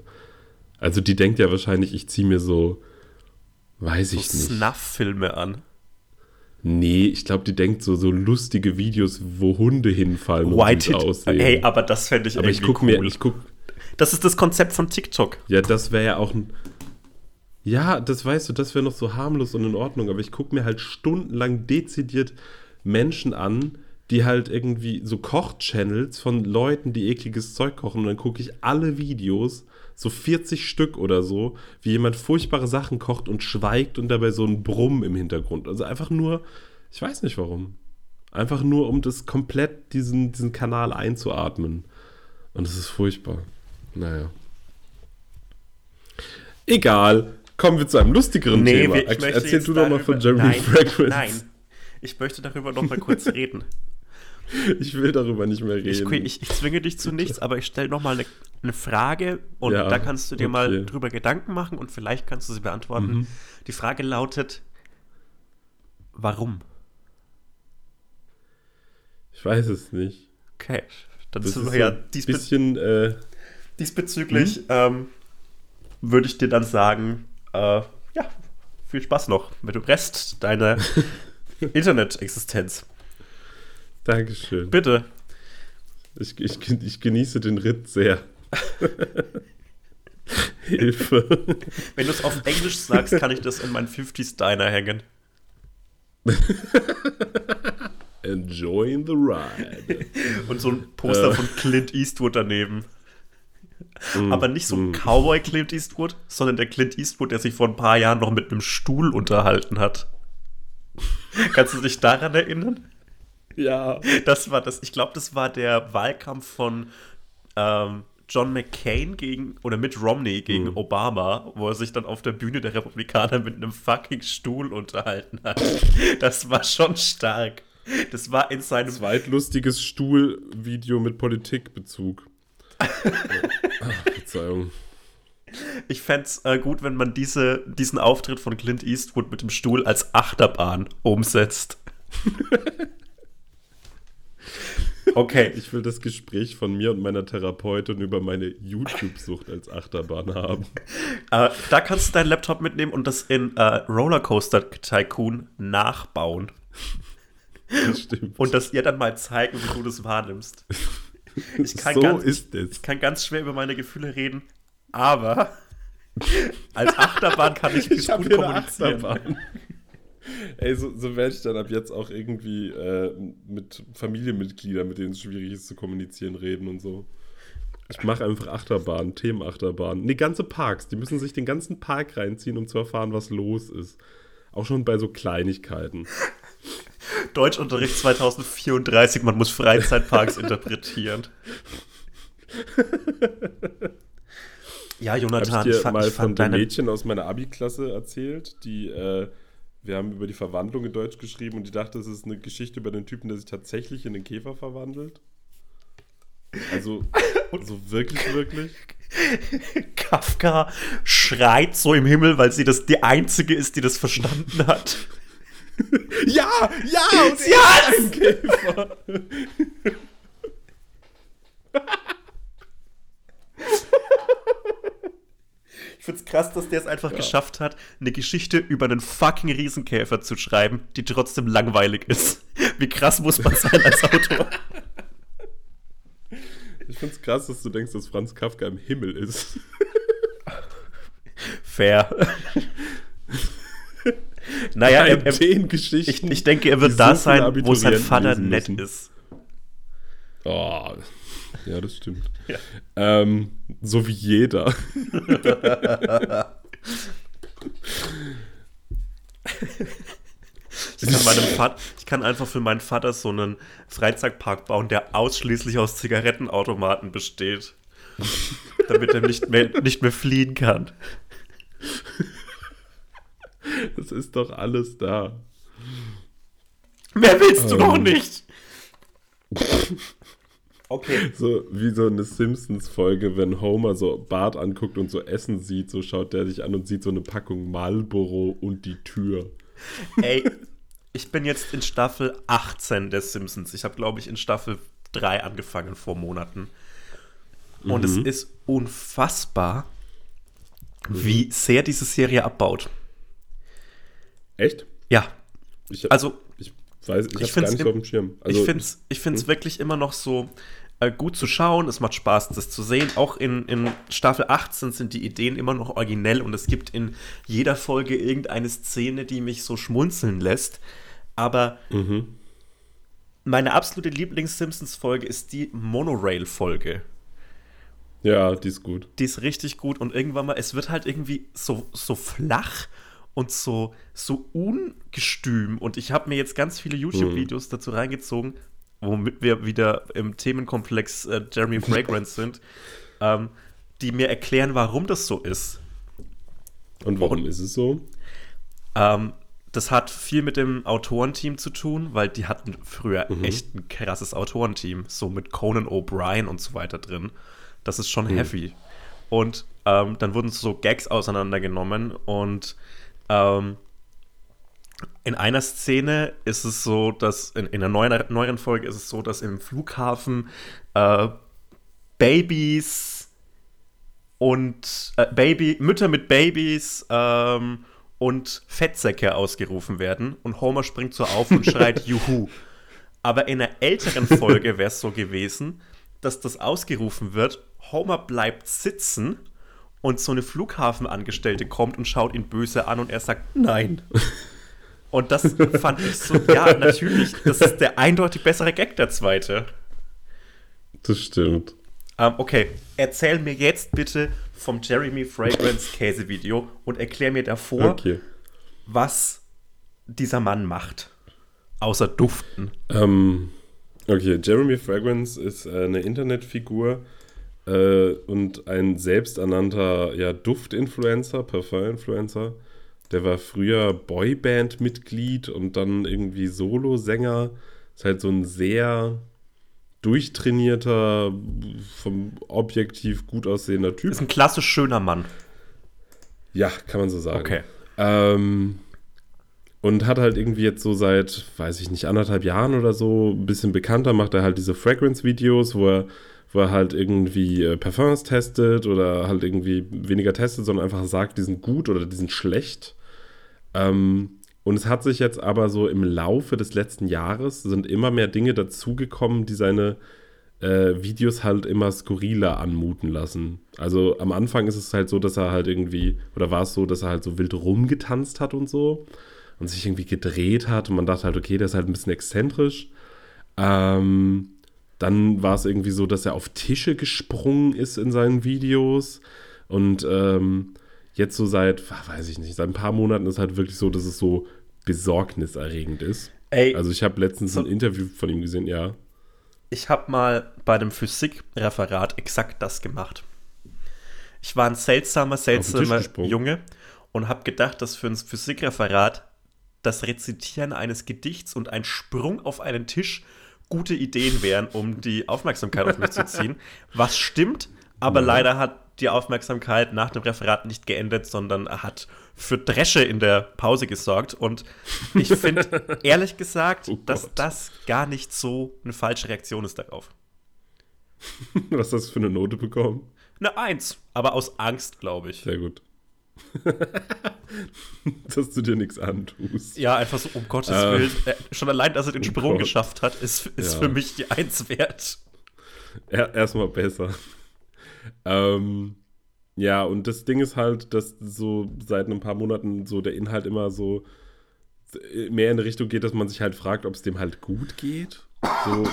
S1: Also die denkt ja wahrscheinlich, ich ziehe mir so, weiß
S2: So
S1: ich nicht.
S2: Snuff-Filme an.
S1: Nee, ich glaube, die denkt so, so lustige Videos, wo Hunde hinfallen und
S2: White
S1: gut aussehen.
S2: Hey, aber das fände ich
S1: aber ich
S2: irgendwie
S1: gucke mir,
S2: cool.
S1: ich guck,
S2: Das ist das Konzept von TikTok.
S1: Ja, das wäre ja auch ein. Ja, das weißt du, das wäre noch so harmlos und in Ordnung, aber ich gucke mir halt stundenlang dezidiert Menschen an, die halt irgendwie so Koch-Channels von Leuten, die ekliges Zeug kochen und dann gucke ich alle Videos, so 40 Stück oder so, wie jemand furchtbare Sachen kocht und schweigt und dabei so ein Brumm im Hintergrund. Also einfach nur, ich weiß nicht warum. Einfach nur, um das komplett diesen, diesen Kanal einzuatmen. Und es ist furchtbar. Naja. Egal. Kommen wir zu einem lustigeren Thema.
S2: wir-
S1: Erzähl du doch mal von Jeremy Fragrance.
S2: Nein, ich möchte darüber noch mal kurz reden.
S1: Ich will darüber nicht mehr
S2: Ich,
S1: reden.
S2: ich, ich zwinge dich zu nichts, aber ich stelle noch mal eine, eine Frage und
S1: Ja,
S2: da kannst du dir mal
S1: okay.
S2: drüber Gedanken machen und vielleicht kannst du sie beantworten.
S1: Mhm.
S2: Die Frage lautet, warum?
S1: ich weiß es nicht.
S2: Okay, dann
S1: Das
S2: sind
S1: ist
S2: wir ja diesbe
S1: bisschen, äh,
S2: diesbezüglich ähm, würde ich dir dann sagen, äh, ja, viel Spaß noch mit dem Rest deiner Internet-Existenz.
S1: Dankeschön.
S2: Bitte.
S1: Ich, ich, ich genieße den Ritt sehr. Hilfe.
S2: Wenn du es auf Englisch sagst, kann ich das in meinen 50s Diner hängen.
S1: Enjoying the ride.
S2: Und so ein Poster
S1: Äh.
S2: von Clint Eastwood daneben.
S1: Mm,
S2: Aber nicht so ein Cowboy Clint Eastwood, sondern der Clint Eastwood, der sich vor ein paar Jahren noch mit einem Stuhl unterhalten hat. Kannst du dich daran erinnern?
S1: Ja.
S2: Das war das, ich glaube, das war der Wahlkampf von ähm, John McCain gegen oder Mitt Romney gegen
S1: Mhm.
S2: Obama, wo er sich dann auf der Bühne der Republikaner mit einem fucking Stuhl unterhalten hat. Das war schon stark. Das war in seinem
S1: Zweitlustiges Stuhlvideo mit Politikbezug. Ah, Verzeihung.
S2: Ich fände es äh, gut, wenn man diese, diesen Auftritt von Clint Eastwood mit dem Stuhl als Achterbahn umsetzt. okay,
S1: Ich will das Gespräch von mir und meiner Therapeutin über meine YouTube-Sucht als Achterbahn haben.
S2: äh, da kannst du deinen Laptop mitnehmen und das in äh, Rollercoaster Tycoon nachbauen.
S1: Das stimmt.
S2: Und das ihr dann mal zeigen, wie du das wahrnimmst. Ich kann,
S1: so
S2: ganz,
S1: ist
S2: ich
S1: es.
S2: kann ganz schwer über meine Gefühle reden, aber als Achterbahn kann ich,
S1: Ich habe
S2: gut kommunizieren.
S1: Achterbahn. Ey, so, so werde ich dann ab jetzt auch irgendwie äh, mit Familienmitgliedern, mit denen es schwierig ist zu kommunizieren, reden und so. Ich mache einfach Achterbahn, Themenachterbahn. Nee, ganze Parks. Die müssen sich den ganzen Park reinziehen, um zu erfahren, was los ist. Auch schon bei so Kleinigkeiten.
S2: Deutschunterricht 2034, man muss Freizeitparks interpretieren. Ja, Jonathan,
S1: ich dir
S2: fand,
S1: mal
S2: ich
S1: von dem. Mädchen aus meiner Abi-Klasse erzählt, die, äh, wir haben über die Verwandlung in Deutsch geschrieben und die dachte, es ist eine Geschichte über den Typen, der sich tatsächlich in den Käfer verwandelt. Also, so wirklich, wirklich.
S2: Kafka schreit so im Himmel, weil sie das die einzige ist, die das verstanden hat.
S1: Ja, ja, und
S2: Sie hat's!
S1: Käfer.
S2: Ich find's krass, dass der es einfach geschafft hat, eine Geschichte über einen fucking Riesenkäfer zu schreiben, die trotzdem langweilig ist. Wie krass muss man sein als Autor?
S1: Ich find's krass, dass du denkst, dass Franz Kafka im Himmel ist.
S2: Fair. Naja, er, er, ich, ich denke, er wird da sein, wo sein Vater nett ist.
S1: Oh, ja, das stimmt.
S2: Ja.
S1: Ähm, so wie jeder.
S2: Ich kann, Vater, ich kann einfach für meinen Vater so einen Freizeitpark bauen, der ausschließlich aus Zigarettenautomaten besteht. damit er nicht mehr, nicht mehr fliehen kann.
S1: Das ist doch alles da.
S2: Mehr willst du
S1: Ähm.
S2: doch nicht! Okay.
S1: So wie so eine Simpsons-Folge, wenn Homer so Bart anguckt und so Essen sieht, so schaut der sich an und sieht so eine Packung Marlboro und die Tür.
S2: Ey, ich bin jetzt in Staffel 18 der Simpsons. Ich habe, glaube ich, in Staffel 3 angefangen vor Monaten. Und es ist unfassbar, wie sehr diese Serie abbaut.
S1: Echt?
S2: Ja,
S1: Ich,
S2: also
S1: weiß, ich,
S2: ich
S1: nicht
S2: im-
S1: so auf dem Schirm. Also,
S2: ich finde es ich find's wirklich immer noch so äh, gut zu schauen. Es macht Spaß, das zu sehen. Auch in, in Staffel 18 sind die Ideen immer noch originell und es gibt in jeder Folge irgendeine Szene, die mich so schmunzeln lässt. Aber
S1: Mhm.
S2: meine absolute Lieblings-Simpsons-Folge ist die Monorail-Folge.
S1: Ja, die ist gut.
S2: Die ist richtig gut und irgendwann mal, es wird halt irgendwie so, so flach und so, so ungestüm. Und ich habe mir jetzt ganz viele YouTube-Videos dazu reingezogen, womit wir wieder im Themenkomplex äh, Jeremy Fragrance sind, ähm, die mir erklären, warum das so ist.
S1: Und warum ist es so?
S2: Ähm, das hat viel mit dem Autorenteam zu tun, weil die hatten früher echt ein krasses Autorenteam, so mit Conan O'Brien und so weiter drin. Das ist schon heavy. Und ähm, dann wurden so Gags auseinandergenommen und ähm, in einer Szene ist es so, dass in, in einer neuen, neueren Folge ist es so, dass im Flughafen äh, Babys und äh, Baby, Mütter mit Babys ähm, und Fettsäcke ausgerufen werden und Homer springt so auf und schreit Juhu. Aber in einer älteren Folge wäre es so gewesen, dass das ausgerufen wird, Homer bleibt sitzen und so eine Flughafenangestellte kommt und schaut ihn böse an und er sagt Nein. Und das fand ich so, ja, natürlich, das ist der eindeutig bessere Gag, der zweite.
S1: Das stimmt.
S2: Ähm, okay, erzähl mir jetzt bitte vom Jeremy Fragrance Käsevideo und erklär mir davor,
S1: Okay.
S2: was dieser Mann macht. Außer duften.
S1: Ähm, okay, Jeremy Fragrance ist äh, eine Internetfigur äh, und ein selbsternannter ja, Duftinfluencer, Parfum-Influencer. Der war früher Boyband-Mitglied und dann irgendwie Solosänger. Ist halt so ein sehr durchtrainierter, vom objektiv gut aussehender Typ.
S2: Ist ein klassisch schöner Mann.
S1: Ja, kann man so sagen.
S2: Okay.
S1: Ähm, und hat halt irgendwie jetzt so seit, weiß ich nicht, anderthalb Jahren oder so ein bisschen bekannter, macht er halt diese Fragrance-Videos, wo er, wo er halt irgendwie äh, Parfums testet oder halt irgendwie weniger testet, sondern einfach sagt, die sind gut oder die sind schlecht. Ähm, und es hat sich jetzt aber so im Laufe des letzten Jahres sind immer mehr Dinge dazugekommen, die seine äh, Videos halt immer skurriler anmuten lassen. Also am Anfang ist es halt so, dass er halt irgendwie, oder war es so, dass er halt so wild rumgetanzt hat und so und sich irgendwie gedreht hat und man dachte halt, okay, der ist halt ein bisschen exzentrisch. Ähm, dann war es irgendwie so, dass er auf Tische gesprungen ist in seinen Videos und ähm, jetzt so seit, ach, weiß ich nicht, seit ein paar Monaten ist halt wirklich so, dass es so besorgniserregend ist.
S2: Ey,
S1: Also ich habe letztens
S2: So-
S1: ein Interview von ihm gesehen, ja.
S2: ich habe mal bei dem Physikreferat exakt das gemacht. Ich war ein seltsamer, seltsamer. Junge und habe gedacht, dass für ein Physikreferat das Rezitieren eines Gedichts und ein Sprung auf einen Tisch gute Ideen wären, um die Aufmerksamkeit auf mich zu ziehen. Was stimmt, aber leider hat die Aufmerksamkeit nach dem Referat nicht geendet, sondern hat für Dresche in der Pause gesorgt. Und ich finde, ehrlich gesagt,
S1: Oh
S2: dass das gar nicht so eine falsche Reaktion ist darauf.
S1: Was hast du für eine Note bekommen?
S2: Eine Eins, aber aus Angst, glaube ich.
S1: Sehr gut. Dass du dir nichts antust.
S2: Ja, einfach so, um Gottes
S1: Ähm,
S2: Willen. Äh, schon allein, dass er den Sprung
S1: Gott.
S2: geschafft hat, ist, ist
S1: Ja.
S2: für mich die Eins wert.
S1: Er, erstmal besser. Ähm, ja, und das Ding ist halt, dass so seit ein paar Monaten so der Inhalt immer so mehr in die Richtung geht, dass man sich halt fragt, ob es dem halt gut geht. So,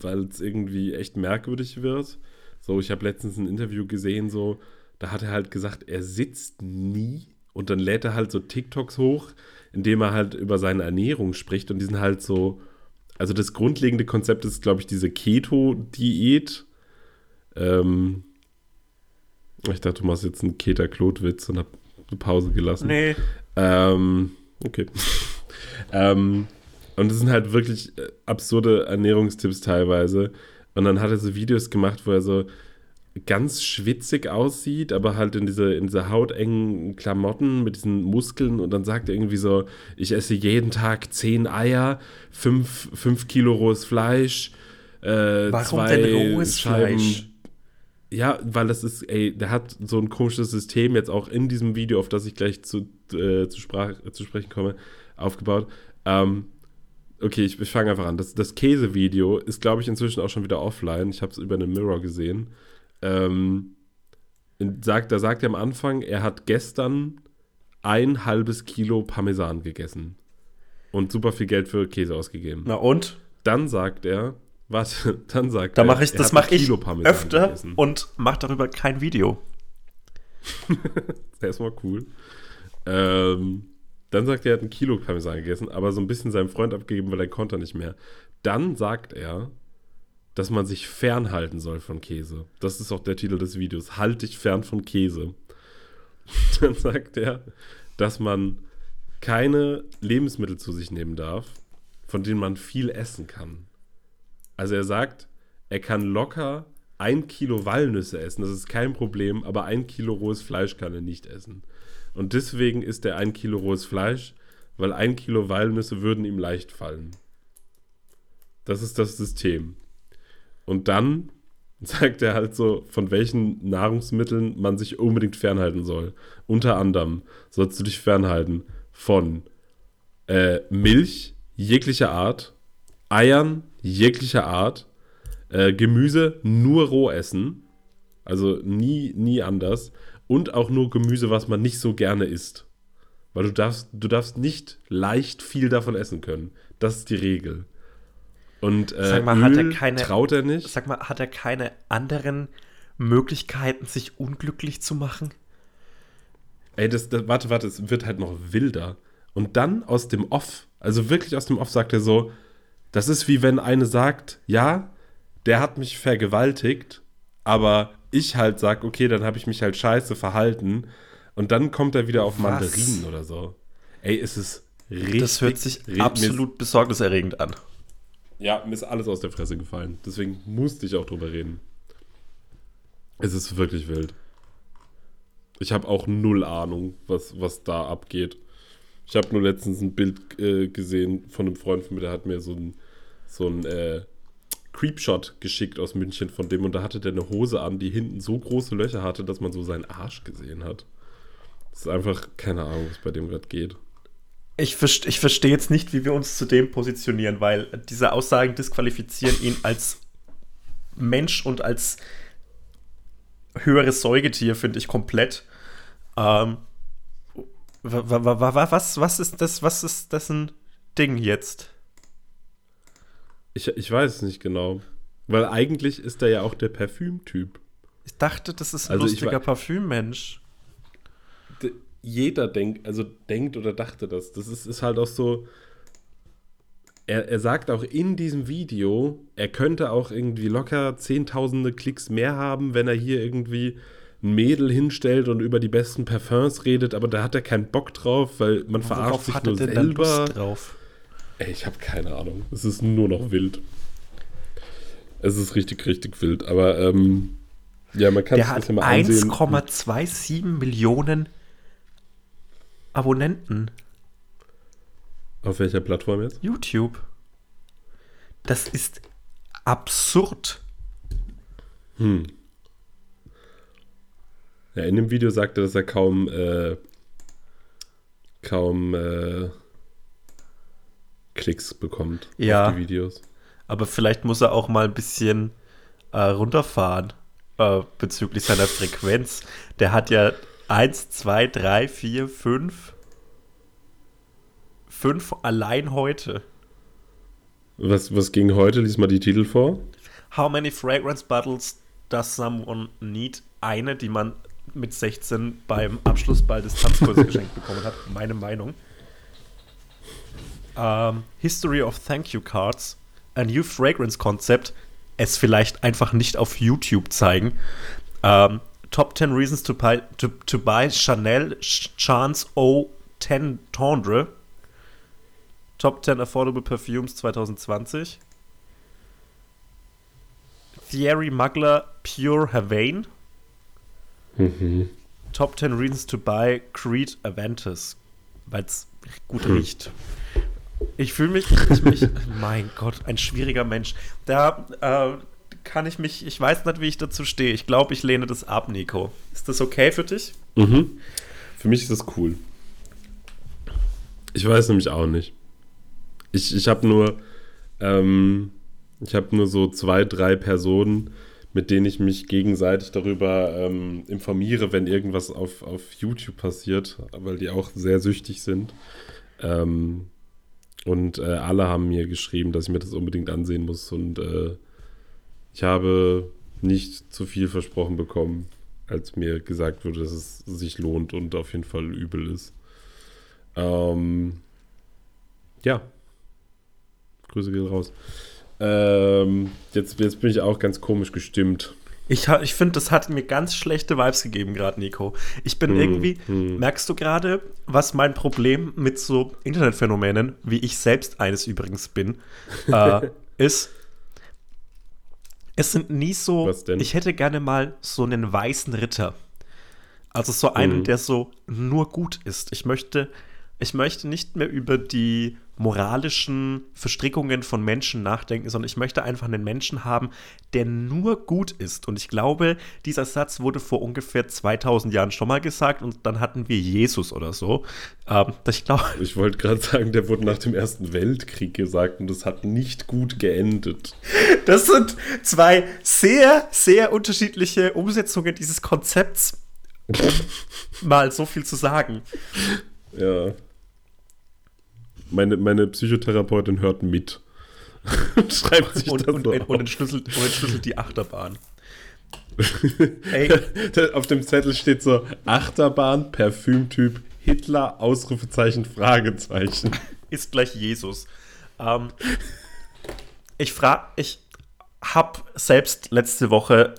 S1: weil es irgendwie echt merkwürdig wird. So, ich habe letztens ein Interview gesehen, so, da hat er halt gesagt, er sitzt nie und dann lädt er halt so TikToks hoch, indem er halt über seine Ernährung spricht und die sind halt so, also das grundlegende Konzept ist, glaube ich, diese Keto-Diät. Ähm, ich dachte, du machst jetzt einen Keter-Klotwitz und hab eine Pause gelassen.
S2: Nee.
S1: Ähm, okay. ähm, und das sind halt wirklich äh, absurde Ernährungstipps teilweise. Und dann hat er so Videos gemacht, wo er so ganz schwitzig aussieht, aber halt in diese, in diese hautengen Klamotten mit diesen Muskeln und dann sagt er irgendwie so, ich esse jeden Tag zehn Eier, fünf, fünf Kilo rohes Fleisch, äh,
S2: Warum
S1: zwei
S2: denn rohes
S1: Scheiben.
S2: Fleisch?
S1: Ja, weil das ist, ey, der hat so ein komisches System jetzt auch in diesem Video, auf das ich gleich zu, äh, zu, Sprach, zu sprechen komme, aufgebaut. Ähm, okay, ich, ich fange einfach an. Das, das Käse-Video ist, glaube ich, inzwischen auch schon wieder offline. Ich habe es über eine Mirror gesehen. Ähm, sagt, da sagt er am Anfang, er hat gestern ein halbes Kilo Parmesan gegessen und super viel Geld für Käse ausgegeben.
S2: Na und?
S1: Dann sagt er, warte, dann sagt
S2: Da
S1: er,
S2: mache ich,
S1: er
S2: das mache ich
S1: Kilo Parmesan
S2: öfter
S1: gegessen.
S2: und mache darüber kein Video.
S1: Erstmal cool. Ähm, dann sagt er, er hat ein Kilo Parmesan gegessen, aber so ein bisschen seinem Freund abgegeben, weil er konnte nicht mehr. Dann sagt er, dass man sich fernhalten soll von Käse. Das ist auch der Titel des Videos. Halt dich fern von Käse. Dann sagt er, dass man keine Lebensmittel zu sich nehmen darf, von denen man viel essen kann. Also er sagt, er kann locker ein Kilo Walnüsse essen, das ist kein Problem, aber ein Kilo rohes Fleisch kann er nicht essen. Und deswegen isst er ein Kilo rohes Fleisch, weil ein Kilo Walnüsse würden ihm leicht fallen. Das ist das System. Und dann sagt er halt so, von welchen Nahrungsmitteln man sich unbedingt fernhalten soll. Unter anderem sollst du dich fernhalten von äh, Milch jeglicher Art, Eiern jeglicher Art, äh, Gemüse nur roh essen, also nie, nie anders, und auch nur Gemüse, was man nicht so gerne isst. Weil du darfst, du darfst nicht leicht viel davon essen können. Das ist die Regel. Und äh,
S2: Sag mal, hat er
S1: Öl
S2: keine-
S1: traut er nicht.
S2: Sag mal, hat er keine anderen Möglichkeiten, sich unglücklich zu machen?
S1: Ey, das, das, warte, warte, es wird halt noch wilder. Und dann aus dem Off, also wirklich aus dem Off sagt er so, das ist wie wenn eine sagt, ja, der hat mich vergewaltigt, aber ich halt sag, okay, dann habe ich mich halt scheiße verhalten. Und dann kommt er wieder auf
S2: Was?
S1: Mandarinen oder so. Ey, es ist richtig.
S2: Das hört sich absolut besorgniserregend an.
S1: Ja, mir ist alles aus der Fresse gefallen. Deswegen musste ich auch drüber reden. Es ist wirklich wild. Ich habe auch null Ahnung, was, was da abgeht. Ich habe nur letztens ein Bild äh, gesehen von einem Freund von mir, der hat mir so ein, so ein äh, Creepshot geschickt aus München von dem und da hatte der eine Hose an, die hinten so große Löcher hatte, dass man so seinen Arsch gesehen hat. Das ist einfach keine Ahnung, was bei dem gerade geht.
S2: Ich, verste ich verstehe jetzt nicht, wie wir uns zu dem positionieren, weil diese Aussagen disqualifizieren ihn als Mensch und als höheres Säugetier, finde ich komplett. Ähm, wa- wa- wa- wa- was, was ist das, was ist das ein Ding jetzt?
S1: Ich, ich weiß es nicht genau. Weil eigentlich ist er ja auch der Parfümtyp.
S2: Ich dachte, das ist ein
S1: Also
S2: lustiger Parfümmensch.
S1: Jeder denkt, also denkt oder dachte das. Das ist, ist halt auch so. Er, er sagt auch in diesem Video, er könnte auch irgendwie locker zehntausende Klicks mehr haben, wenn er hier irgendwie ein Mädel hinstellt und über die besten Parfums redet, aber da hat er keinen Bock drauf, weil man verarscht sich nur selber.
S2: Drauf?
S1: Ey, ich habe keine Ahnung. Es ist nur noch wild. Es ist richtig, richtig wild. Aber ähm, ja, man kann
S2: Der
S1: sich
S2: hat
S1: das ja mal ansehen.
S2: 1,27 Millionen Abonnenten.
S1: Auf welcher Plattform jetzt?
S2: YouTube. Das ist absurd.
S1: Hm. Ja, in dem Video sagt er, dass er kaum, äh, kaum äh, Klicks bekommt
S2: Ja.
S1: auf die Videos.
S2: Aber vielleicht muss er auch mal ein bisschen äh, runterfahren äh, bezüglich seiner Frequenz. Der hat ja 1, 2, 3, 4, 5, 5 allein heute.
S1: Was, was ging heute? Lies mal die Titel vor.
S2: How many fragrance bottles does someone need? Eine, die man mit 16 beim Abschlussball des Tanzkurses geschenkt bekommen hat. Meine Meinung. Ähm, History of Thank You Cards. A New Fragrance Concept. Es vielleicht einfach nicht auf YouTube zeigen. Ähm, Top 10 Reasons to buy, to, to buy Chanel Chance O10 Tendre. Top 10 Affordable Perfumes 2020. Thierry Mugler Pure Havane.
S1: Mhm.
S2: Top 10 Reasons to buy Creed Aventus. Weil es gut
S1: Hm.
S2: riecht. Ich fühle mich, ich, mich, mein Gott, ein schwieriger Mensch. Da äh, kann ich mich, ich weiß nicht, wie ich dazu stehe. Ich glaube, ich lehne das ab, Nico. Ist das okay für dich?
S1: Mhm. Für mich ist das cool. Ich weiß nämlich auch nicht. Ich, ich habe nur, ähm, ich habe nur so zwei, drei Personen, mit denen ich mich gegenseitig darüber ähm, informiere, wenn irgendwas auf, auf YouTube passiert, weil die auch sehr süchtig sind. Ähm, und äh, alle haben mir geschrieben, dass ich mir das unbedingt ansehen muss. Und äh, ich habe nicht zu viel versprochen bekommen, als mir gesagt wurde, dass es sich lohnt und auf jeden Fall übel ist. Ähm, ja. Grüße gehen raus. Ähm, jetzt, jetzt bin ich auch ganz komisch gestimmt.
S2: Ich, ich finde, das hat mir ganz schlechte Vibes gegeben gerade, Nico. Ich bin
S1: Hm,
S2: irgendwie,
S1: hm.
S2: merkst du gerade, was mein Problem mit so Internetphänomenen, wie ich selbst eines übrigens bin, äh, ist, es sind nie so,
S1: Was denn?
S2: ich hätte gerne mal so einen weißen Ritter. Also so einen,
S1: Mhm.
S2: der so nur gut ist. Ich möchte, ich möchte nicht mehr über die moralischen Verstrickungen von Menschen nachdenken, sondern ich möchte einfach einen Menschen haben, der nur gut ist. Und ich glaube, dieser Satz wurde vor ungefähr 2000 Jahren schon mal gesagt und dann hatten wir Jesus oder so. Ähm, ich glaube,
S1: Ich wollte gerade sagen, der wurde nach dem Ersten Weltkrieg gesagt und das hat nicht gut geendet.
S2: das sind zwei sehr, sehr unterschiedliche Umsetzungen dieses Konzepts, um mal so viel zu sagen.
S1: Ja. Meine, meine Psychotherapeutin hört mit. und schreibt sich
S2: Und,
S1: das
S2: und,
S1: so
S2: und,
S1: auf.
S2: entschlüsselt, und entschlüsselt die Achterbahn. Ey,
S1: Auf dem Zettel steht so Achterbahn, Parfümtyp, Hitler, Ausrufezeichen, Fragezeichen.
S2: ist gleich Jesus. Ähm, ich frage, ich habe selbst letzte Woche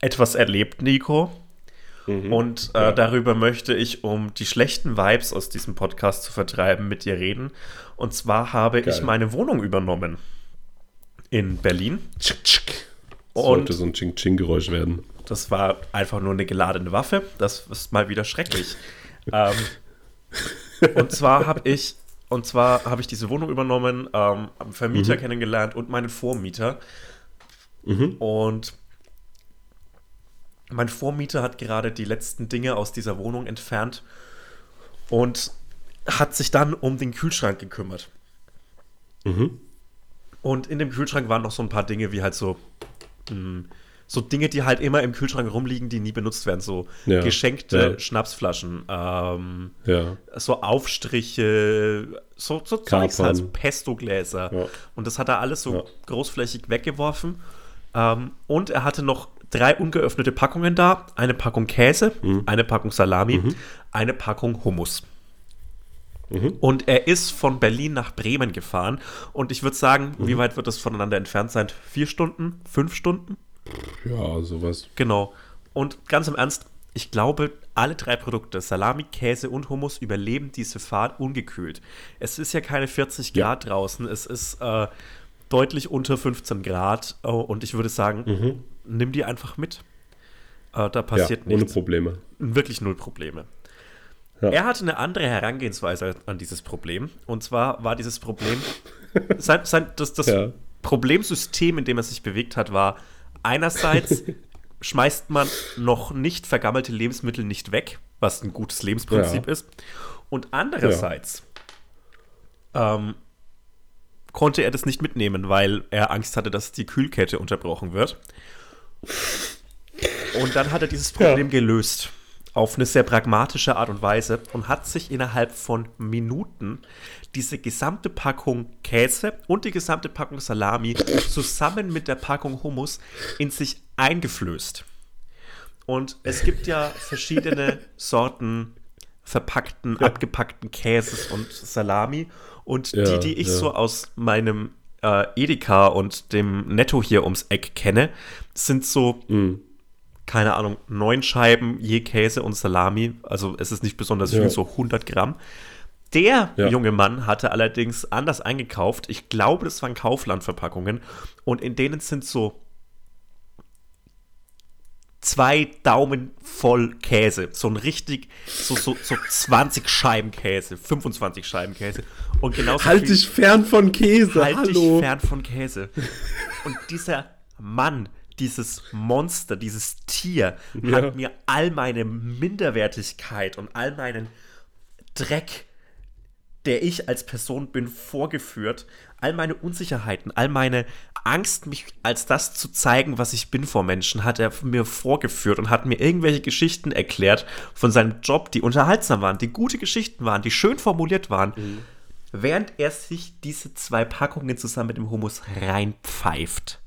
S2: etwas erlebt, Nico. Und äh,
S1: Ja.
S2: darüber möchte ich, um die schlechten Vibes aus diesem Podcast zu vertreiben, mit dir reden. Und zwar habe ich
S1: Geil.
S2: meine Wohnung übernommen in Berlin.
S1: Tschick, tschick. Sollte so ein Ching-Ching-Geräusch werden.
S2: Das war einfach nur eine geladene Waffe. Das ist mal wieder schrecklich. ähm, und zwar habe ich, und zwar habe ich diese Wohnung übernommen, ähm, einen Vermieter
S1: Mhm.
S2: kennengelernt und meinen Vormieter.
S1: Mhm.
S2: Und mein Vormieter hat gerade die letzten Dinge aus dieser Wohnung entfernt und hat sich dann um den Kühlschrank gekümmert.
S1: Mhm.
S2: Und in dem Kühlschrank waren noch so ein paar Dinge wie halt so, mh, so Dinge, die halt immer im Kühlschrank rumliegen, die nie benutzt werden. So
S1: Ja,
S2: geschenkte
S1: ja.
S2: Schnapsflaschen, ähm,
S1: Ja.
S2: so Aufstriche, so, so Zeugs halt, Pesto-Gläser. Und das hat er alles so großflächig weggeworfen. Ähm, und er hatte noch drei ungeöffnete Packungen da. Eine Packung Käse,
S1: Mhm.
S2: eine Packung Salami, eine Packung Hummus.
S1: Mhm.
S2: Und er ist von Berlin nach Bremen gefahren. Und ich würde sagen,
S1: Mhm.
S2: wie weit wird das voneinander entfernt sein? Vier Stunden? Fünf Stunden?
S1: Ja, sowas.
S2: Genau. Und ganz im Ernst, ich glaube, alle drei Produkte, Salami, Käse und Hummus, überleben diese Fahrt ungekühlt. Es ist ja keine 40
S1: Ja.
S2: Grad draußen, es ist äh, deutlich unter 15 Grad. Oh, und ich würde sagen, nimm die einfach mit. Äh, da
S1: Ja,
S2: passiert
S1: ohne
S2: nichts.
S1: Probleme.
S2: Wirklich null Probleme.
S1: Ja.
S2: Er hatte eine andere Herangehensweise an dieses Problem. Und zwar war dieses Problem, sein, sein, das, das
S1: Ja.
S2: Problemsystem, in dem er sich bewegt hat, war einerseits schmeißt man noch nicht vergammelte Lebensmittel nicht weg, was ein gutes Lebensprinzip
S1: Ja.
S2: ist. Und andererseits ähm, konnte er das nicht mitnehmen, weil er Angst hatte, dass die Kühlkette unterbrochen wird. Und dann hat er dieses Problem gelöst. auf eine sehr pragmatische Art und Weise und hat sich innerhalb von Minuten diese gesamte Packung Käse und die gesamte Packung Salami zusammen mit der Packung Hummus in sich eingeflößt. Und es gibt ja verschiedene Sorten verpackten, ja. abgepackten Käses und Salami. Und ja, die, die ich ja. so aus meinem äh, Edeka und dem Netto hier ums Eck kenne, sind so, mhm. keine Ahnung, neun Scheiben je Käse und Salami. Also es ist nicht besonders viel, so 100 Gramm. Der ja. junge Mann hatte allerdings anders eingekauft. Ich glaube, das waren Kauflandverpackungen. Und in denen sind so zwei Daumen voll Käse. So ein richtig, so, so, so 20 Scheiben Käse, 25 Scheiben Käse. Und genauso
S1: halt dich fern von Käse,
S2: halt hallo. dich fern von Käse. Und dieser Mann, dieses Monster, dieses Tier, ja. hat mir all meine Minderwertigkeit und all meinen Dreck der ich als Person bin, vorgeführt. All meine Unsicherheiten, all meine Angst, mich als das zu zeigen, was ich bin vor Menschen, hat er mir vorgeführt und hat mir irgendwelche Geschichten erklärt von seinem Job, die unterhaltsam waren, die gute Geschichten waren, die schön formuliert waren, mhm. während er sich diese zwei Packungen zusammen mit dem Hummus reinpfeift.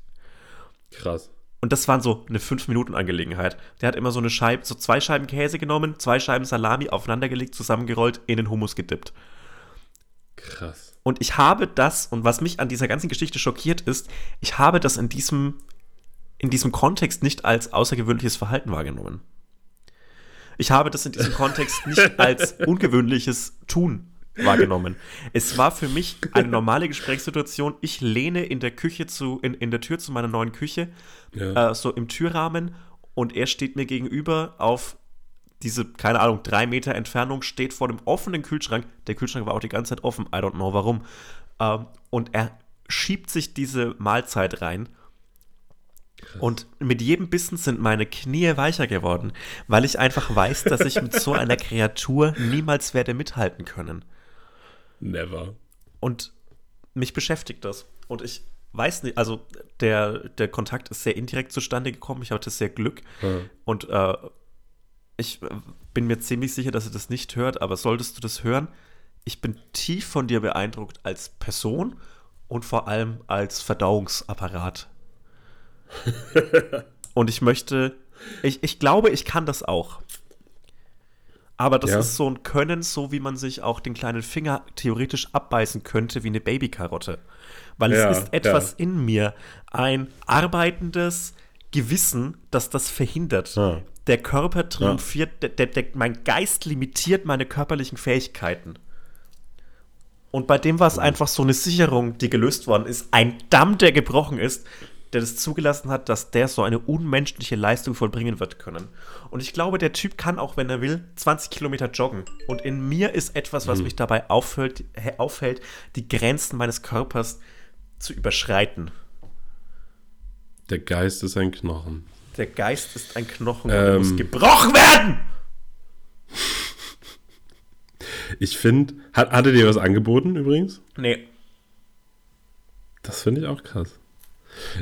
S1: Krass.
S2: Und das waren so eine 5-Minuten-Angelegenheit. Der hat immer so eine Scheibe, so zwei Scheiben Käse genommen, zwei Scheiben Salami aufeinandergelegt, zusammengerollt, in den Hummus gedippt.
S1: Krass.
S2: Und ich habe das, und was mich an dieser ganzen Geschichte schockiert ist, ich habe das in diesem, in diesem Kontext nicht als außergewöhnliches Verhalten wahrgenommen. Ich habe das in diesem Kontext nicht als ungewöhnliches Tun wahrgenommen. Es war für mich eine normale Gesprächssituation. Ich lehne in der Küche zu, in, in der Tür zu meiner neuen Küche, ja. äh, so im Türrahmen, und er steht mir gegenüber auf diese, keine Ahnung, drei Meter Entfernung steht vor dem offenen Kühlschrank. Der Kühlschrank war auch die ganze Zeit offen, I don't know warum. Ähm, und er schiebt sich diese Mahlzeit rein. Und mit jedem Bissen sind meine Knie weicher geworden, weil ich einfach weiß, dass ich mit so einer Kreatur niemals werde mithalten können.
S1: Never.
S2: Und mich beschäftigt das. Und ich weiß nicht, also der, der Kontakt ist sehr indirekt zustande gekommen. Ich hatte sehr Glück. Hm. Und äh, ich äh, bin mir ziemlich sicher, dass er das nicht hört, aber solltest du das hören, ich bin tief von dir beeindruckt als Person und vor allem als Verdauungsapparat. und ich möchte, ich, ich glaube, ich kann das auch. Aber das ja. ist so ein Können, so wie man sich auch den kleinen Finger theoretisch abbeißen könnte, wie eine Babykarotte. Weil ja, es ist etwas ja. in mir, ein arbeitendes Gewissen, das das verhindert. Der Körper triumphiert, ja. der, der, mein Geist limitiert meine körperlichen Fähigkeiten. Und bei dem war es einfach so eine Sicherung, die gelöst worden ist. Ein Damm, der gebrochen ist, der das zugelassen hat, dass der so eine unmenschliche Leistung vollbringen wird können. Und ich glaube, der Typ kann auch, wenn er will, 20 Kilometer joggen. Und in mir ist etwas, was mhm. mich dabei auffällt, auffällt, die Grenzen meines Körpers zu überschreiten.
S1: Der Geist ist ein Knochen.
S2: Der Geist ist ein Knochen und ähm, muss gebrochen werden!
S1: Ich finde, hat, hat er dir was angeboten übrigens?
S2: Nee.
S1: Das finde ich auch krass.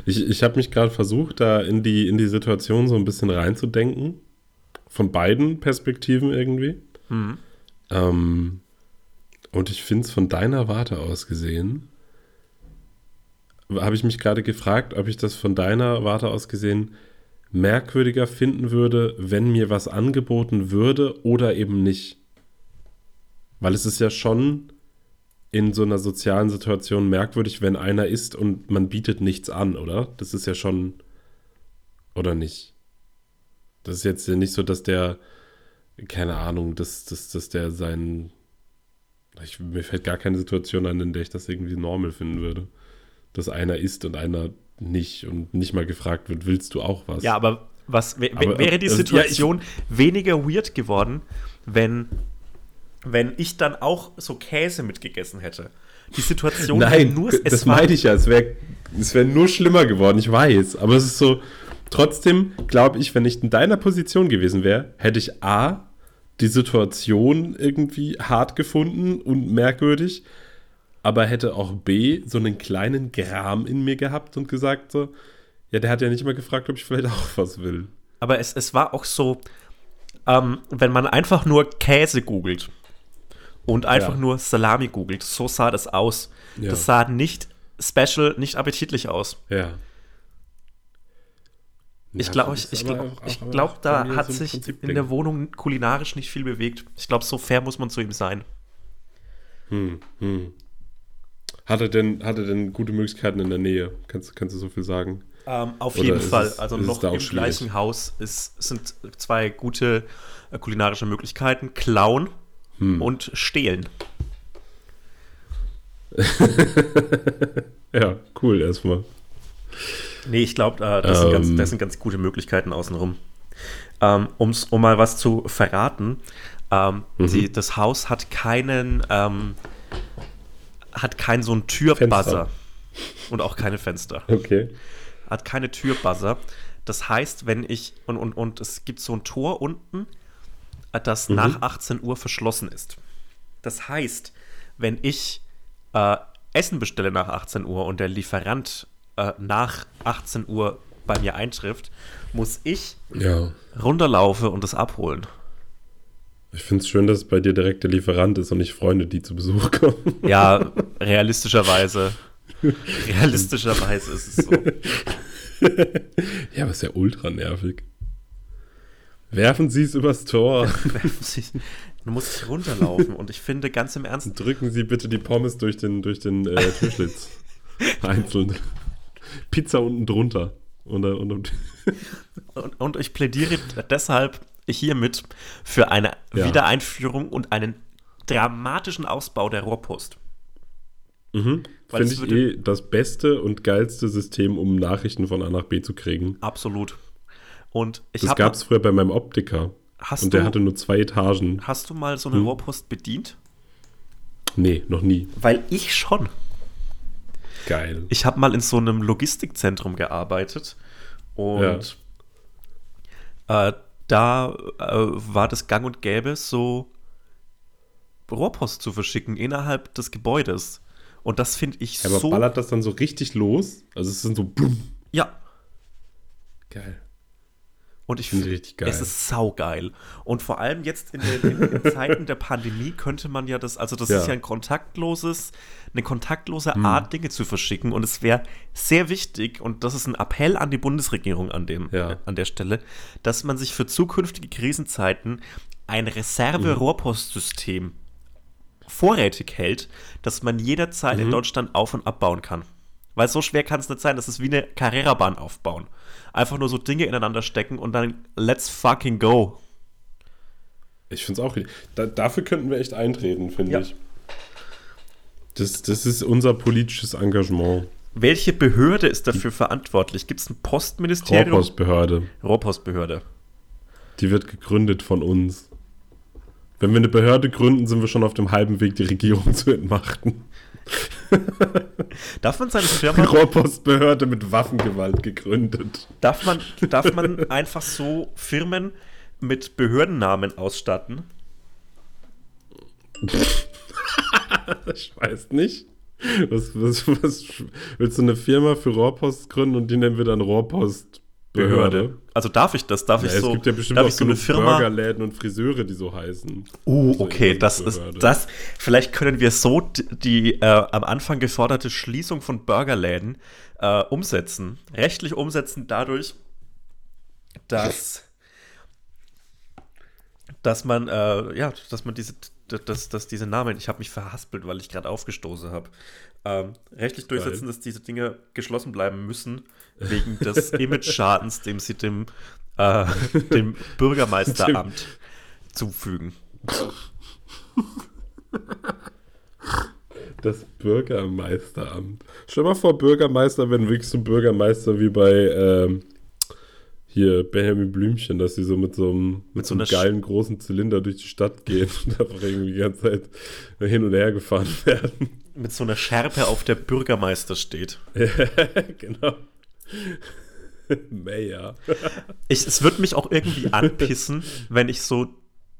S1: Ich, ich habe mich gerade versucht, da in die, in die Situation so ein bisschen reinzudenken. Von beiden Perspektiven irgendwie. Mhm. Ähm, und ich finde es von deiner Warte aus gesehen, habe ich mich gerade gefragt, ob ich das von deiner Warte aus gesehen merkwürdiger finden würde, wenn mir was angeboten würde oder eben nicht. Weil es ist ja schon in so einer sozialen Situation merkwürdig, wenn einer isst und man bietet nichts an, oder? Das ist ja schon. Oder nicht? Das ist jetzt ja nicht so, dass der. Keine Ahnung, dass, dass, dass der sein. Ich, mir fällt gar keine Situation an, in der ich das irgendwie normal finden würde. Dass einer isst und einer nicht und nicht mal gefragt wird, willst du auch was?
S2: Ja, aber was aber, wäre die Situation ja, ich, weniger weird geworden, wenn, wenn ich dann auch so Käse mitgegessen hätte? Die Situation
S1: Nein, nur es das meinte ich ja, es wäre es wär nur schlimmer geworden, ich weiß, aber es ist so trotzdem glaube ich, wenn ich in deiner Position gewesen wäre, hätte ich A die Situation irgendwie hart gefunden und merkwürdig aber hätte auch B so einen kleinen Gram in mir gehabt und gesagt so, ja, der hat ja nicht mal gefragt, ob ich vielleicht auch was will.
S2: Aber es, es war auch so, ähm, wenn man einfach nur Käse googelt und einfach
S1: Ja.
S2: nur Salami googelt, so sah das aus.
S1: Ja.
S2: Das sah nicht special, nicht appetitlich aus.
S1: Ja.
S2: Ich
S1: Ja,
S2: glaube, ich, ich
S1: aber
S2: glaub, da hat
S1: so
S2: sich
S1: Prinzip
S2: in
S1: Ding.
S2: der Wohnung kulinarisch nicht viel bewegt. Ich glaube, so fair muss man zu ihm sein.
S1: Hm, hm. Hat er denn, hat er denn gute Möglichkeiten in der Nähe? Kannst, kannst du so viel sagen?
S2: Ähm, auf
S1: Oder
S2: jeden Fall.
S1: es-
S2: also noch im
S1: schwierig?
S2: gleichen Haus ist, sind zwei gute äh, kulinarische Möglichkeiten: Klauen
S1: Hm.
S2: und Stehlen.
S1: Ja, cool erstmal.
S2: Nee, ich glaube, äh, das, sind ganz-
S1: Ähm.
S2: das sind ganz gute Möglichkeiten außenrum. Ähm, um's, um mal was zu verraten, ähm,
S1: Mhm.
S2: die, das Haus hat keinen, ähm, hat keinen so einen Türbuzzer und auch keine Fenster.
S1: Okay.
S2: Hat keine Türbuzzer. Das heißt, wenn ich, und, und, und es gibt so ein Tor unten, das
S1: Mhm.
S2: nach 18 Uhr verschlossen ist. Das heißt, wenn ich äh, Essen bestelle nach 18 Uhr und der Lieferant äh, nach 18 Uhr bei mir eintrifft, muss ich
S1: Ja.
S2: runterlaufen und es abholen.
S1: Ich finde es schön, dass es bei dir direkt der Lieferant ist und nicht Freunde, die zu Besuch kommen.
S2: Ja, realistischerweise. Realistischerweise ist es so.
S1: Ja, aber ist ja ultra nervig. Werfen Sie es übers Tor.
S2: Du musst dich runterlaufen und ich finde ganz im Ernst,
S1: Drücken Sie bitte die Pommes durch den, durch den äh, Türschlitz. Einzeln. Pizza unten drunter. Und, und, und,
S2: Und, und ich plädiere deshalb hiermit für eine
S1: Ja.
S2: Wiedereinführung und einen dramatischen Ausbau der Rohrpost.
S1: mhm. Finde ich eh das beste und geilste System, um Nachrichten von A nach B zu kriegen.
S2: Absolut. Und ich
S1: Das gab es früher bei meinem Optiker.
S2: Hast,
S1: Und der
S2: du,
S1: hatte nur zwei Etagen.
S2: hast du mal so eine
S1: Hm.
S2: Rohrpost bedient?
S1: Nee, noch nie.
S2: Weil ich schon.
S1: Geil.
S2: Ich habe mal in so einem Logistikzentrum gearbeitet und äh, da äh, war das gang und gäbe, so Rohrpost zu verschicken innerhalb des Gebäudes. Und das finde ich
S1: Aber
S2: so.
S1: ballert das dann so richtig los? Also es sind so blum.
S2: Ja,
S1: Geil.
S2: Und ich
S1: Finde
S2: es ist saugeil. Und vor allem jetzt in den, in, in Zeiten der Pandemie könnte man ja das, also das
S1: Ja.
S2: ist ja ein kontaktloses, eine kontaktlose
S1: Hm.
S2: Art, Dinge zu verschicken. Und es wäre sehr wichtig, und das ist ein Appell an die Bundesregierung an, dem,
S1: Ja.
S2: äh, an der Stelle, dass man sich für zukünftige Krisenzeiten ein
S1: Mhm.
S2: Reserve-Rohrpostsystem vorrätig hält, dass man jederzeit
S1: Mhm.
S2: in Deutschland auf- und abbauen kann. Weil so schwer kann es nicht sein, das ist wie eine Carrera-Bahn aufbauen. Einfach nur so Dinge ineinander stecken und dann let's fucking go.
S1: Ich finde es auch. Da, dafür könnten wir echt eintreten, finde
S2: Ja.
S1: ich. Das, das ist unser politisches Engagement.
S2: Welche Behörde ist dafür verantwortlich? Gibt es ein Postministerium?
S1: Rohrpostbehörde.
S2: Rohrpostbehörde.
S1: Die wird gegründet von uns. Wenn wir eine Behörde gründen, sind wir schon auf dem halben Weg, die Regierung zu entmachten.
S2: Darf man seine Firma,
S1: Rohrpostbehörde mit Waffengewalt gegründet.
S2: darf man, darf man einfach so Firmen mit Behördennamen ausstatten?
S1: Ich weiß nicht. Was, was, was, willst du eine Firma für Rohrpost gründen und die nennen wir dann Rohrpostbehörde?
S2: Also darf ich das? Darf
S1: Ja,
S2: ich
S1: es
S2: so,
S1: gibt ja bestimmt auch
S2: ich so eine Firma?
S1: Burgerläden und Friseure, die so heißen.
S2: Oh,
S1: So
S2: okay, das ist
S1: Behörde.
S2: das. Vielleicht können wir so die äh, am Anfang geforderte Schließung von Burgerläden äh, umsetzen, rechtlich umsetzen, dadurch, dass, dass man äh, ja, dass man diese, dass, dass diese Namen, ich habe mich verhaspelt, weil ich gerade aufgestoßen habe, ähm, rechtlich durchsetzen, dass diese Dinge geschlossen bleiben müssen wegen des Image-Schadens, dem sie dem, äh, dem Bürgermeisteramt zufügen.
S1: Das Bürgermeisteramt. Stell mal vor, Bürgermeister werden wirklich so Bürgermeister wie bei ähm, hier Benjamin Blümchen, dass sie so mit so einem, mit
S2: so
S1: so einem geilen großen Zylinder durch die Stadt gehen und einfach irgendwie die ganze Zeit hin und her gefahren werden.
S2: mit so einer Schärpe auf der Bürgermeister steht.
S1: genau. Mayor.
S2: Ich, es würde mich auch irgendwie anpissen, wenn ich so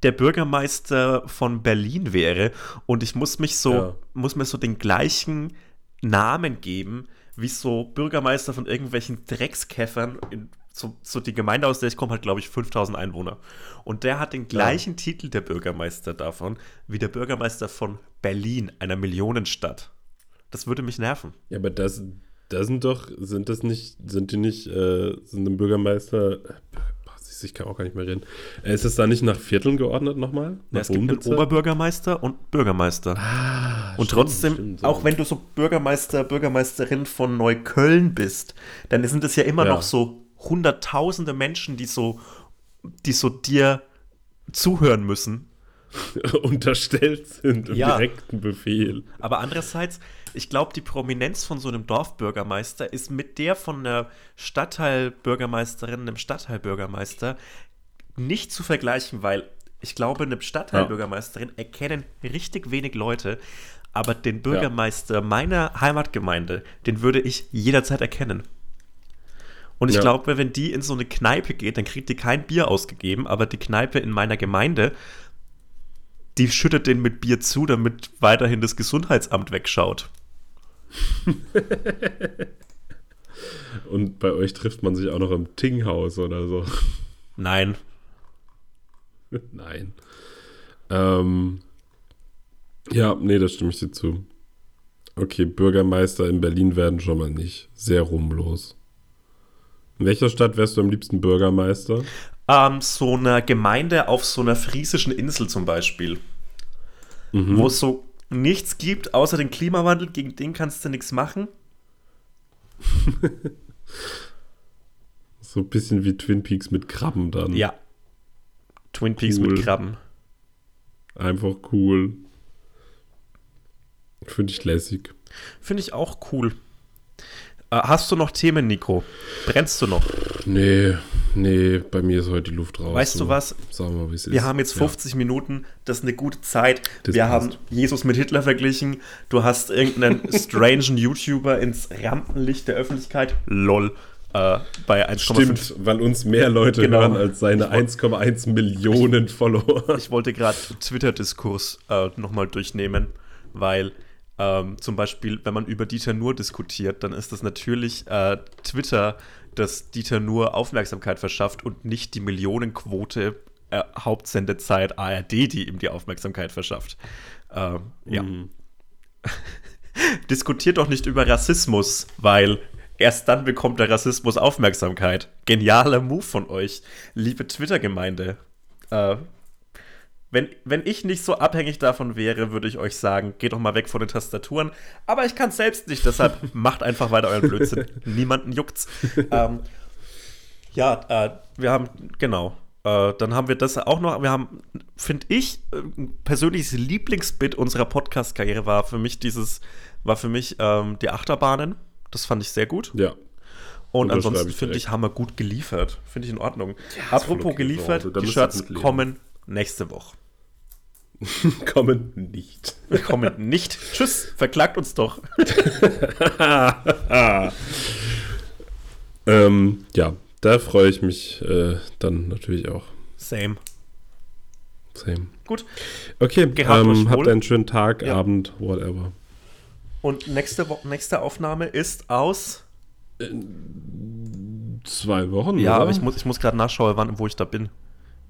S2: der Bürgermeister von Berlin wäre und ich muss mich so,
S1: Ja.
S2: muss mir so den gleichen Namen geben, wie so Bürgermeister von irgendwelchen Dreckskäffern in so, so die Gemeinde, aus der ich komme, hat, glaube ich, 5000 Einwohner. Und der hat den gleichen ja. Titel, der Bürgermeister davon, wie der Bürgermeister von Berlin, einer Millionenstadt. Das würde mich nerven.
S1: Ja, aber das, das sind doch, sind das nicht, sind die nicht, äh, sind ein Bürgermeister, ich kann auch gar nicht mehr reden. Äh, ist es da nicht nach Vierteln geordnet nochmal?
S2: Ja, es gibt einen Oberbürgermeister und Bürgermeister. Ah, und stimmt, trotzdem, stimmt, auch wenn du so Bürgermeister, Bürgermeisterin von Neukölln bist, dann sind es ja immer ja. noch so hunderttausende Menschen, die so, die so dir zuhören müssen.
S1: Unterstellt sind im ja. direkten Befehl.
S2: Aber andererseits, ich glaube, die Prominenz von so einem Dorfbürgermeister ist mit der von einer Stadtteilbürgermeisterin, einem Stadtteilbürgermeister nicht zu vergleichen, weil ich glaube, eine Stadtteilbürgermeisterin ja. erkennen richtig wenig Leute, aber den Bürgermeister ja. meiner Heimatgemeinde, den würde ich jederzeit erkennen. Und ich ja. glaube, wenn die in so eine Kneipe geht, dann kriegt die kein Bier ausgegeben, aber die Kneipe in meiner Gemeinde, die schüttet den mit Bier zu, damit weiterhin das Gesundheitsamt wegschaut.
S1: Und bei euch trifft man sich auch noch im Tinghaus oder so.
S2: Nein.
S1: Nein. Ähm, ja, nee, das stimme ich dir zu. Okay, Bürgermeister in Berlin werden schon mal nicht sehr rumlos. In welcher Stadt wärst du am liebsten Bürgermeister?
S2: Ähm, so eine Gemeinde auf so einer friesischen Insel zum Beispiel. Mhm. Wo es so nichts gibt, außer den Klimawandel, gegen den kannst du nichts machen.
S1: so ein bisschen wie Twin Peaks mit Krabben dann.
S2: Ja. Twin Peaks cool. mit Krabben.
S1: Einfach cool. Finde ich lässig.
S2: Finde ich auch cool. Äh, hast du noch Themen, Nico? Brennst du noch?
S1: Nee, nee, bei mir ist heute die Luft raus.
S2: Weißt du was?
S1: Sagen wir, wie es
S2: ist. Wir haben jetzt 50 ja. Minuten, das ist eine gute Zeit. Das wir passt. haben Jesus mit Hitler verglichen. Du hast irgendeinen strangen YouTuber ins Rampenlicht der Öffentlichkeit. LOL. Äh, bei
S1: 1, Stimmt, weil uns mehr Leute genau. hören als seine 1,1 Millionen Follower.
S2: Ich wollte gerade Twitter-Diskurs äh, nochmal durchnehmen, weil ähm, zum Beispiel, wenn man über Dieter Nur diskutiert, dann ist das natürlich äh, Twitter, das Dieter Nur Aufmerksamkeit verschafft und nicht die Millionenquote äh, Hauptsendezeit ARD, die ihm die Aufmerksamkeit verschafft. Ähm, ja. Mhm. Diskutiert doch nicht über Rassismus, weil erst dann bekommt der Rassismus Aufmerksamkeit. Genialer Move von euch, liebe Twitter-Gemeinde. Äh, wenn, wenn ich nicht so abhängig davon wäre, würde ich euch sagen, geht doch mal weg von den Tastaturen. Aber ich kann es selbst nicht, deshalb macht einfach weiter euren Blödsinn. Niemanden juckt's. ähm, ja, äh, wir haben, genau. Äh, dann haben wir das auch noch. Wir haben, finde ich, ein persönliches Lieblingsbit unserer Podcast-Karriere war für mich dieses, war für mich ähm, die Achterbahnen. Das fand ich sehr gut.
S1: Ja.
S2: Und ansonsten finde ich, haben wir gut geliefert. Finde ich in Ordnung. Ja, Apropos geliefert, die Shirts kommen nächste Woche.
S1: kommen nicht.
S2: kommen nicht. Tschüss, verklagt uns doch.
S1: ähm, ja, da freue ich mich äh, dann natürlich auch.
S2: Same.
S1: Same.
S2: Gut.
S1: Okay, ähm, habt einen schönen Tag, ja. Abend, whatever.
S2: Und nächste, nächste Aufnahme ist aus
S1: zwei Wochen.
S2: Ja, oder? aber ich muss, ich muss gerade nachschauen, wann, wo ich da bin.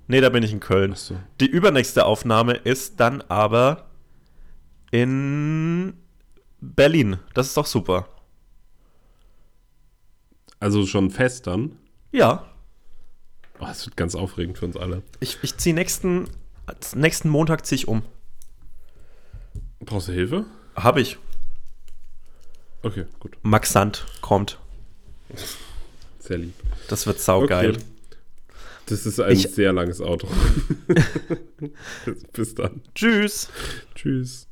S2: Nee, da bin ich in Köln. So. Die übernächste Aufnahme ist dann aber in Berlin. Das ist doch super.
S1: Also schon fest dann?
S2: Ja.
S1: Oh, das wird ganz aufregend für uns alle.
S2: Ich, ich ziehe nächsten, nächsten Montag ziehe ich um.
S1: Brauchst du Hilfe?
S2: Habe ich.
S1: Okay, gut.
S2: Max Sand kommt.
S1: Sehr lieb.
S2: Das wird saugeil. Okay.
S1: Das ist ein ich, sehr langes Auto. Bis dann.
S2: Tschüss.
S1: Tschüss.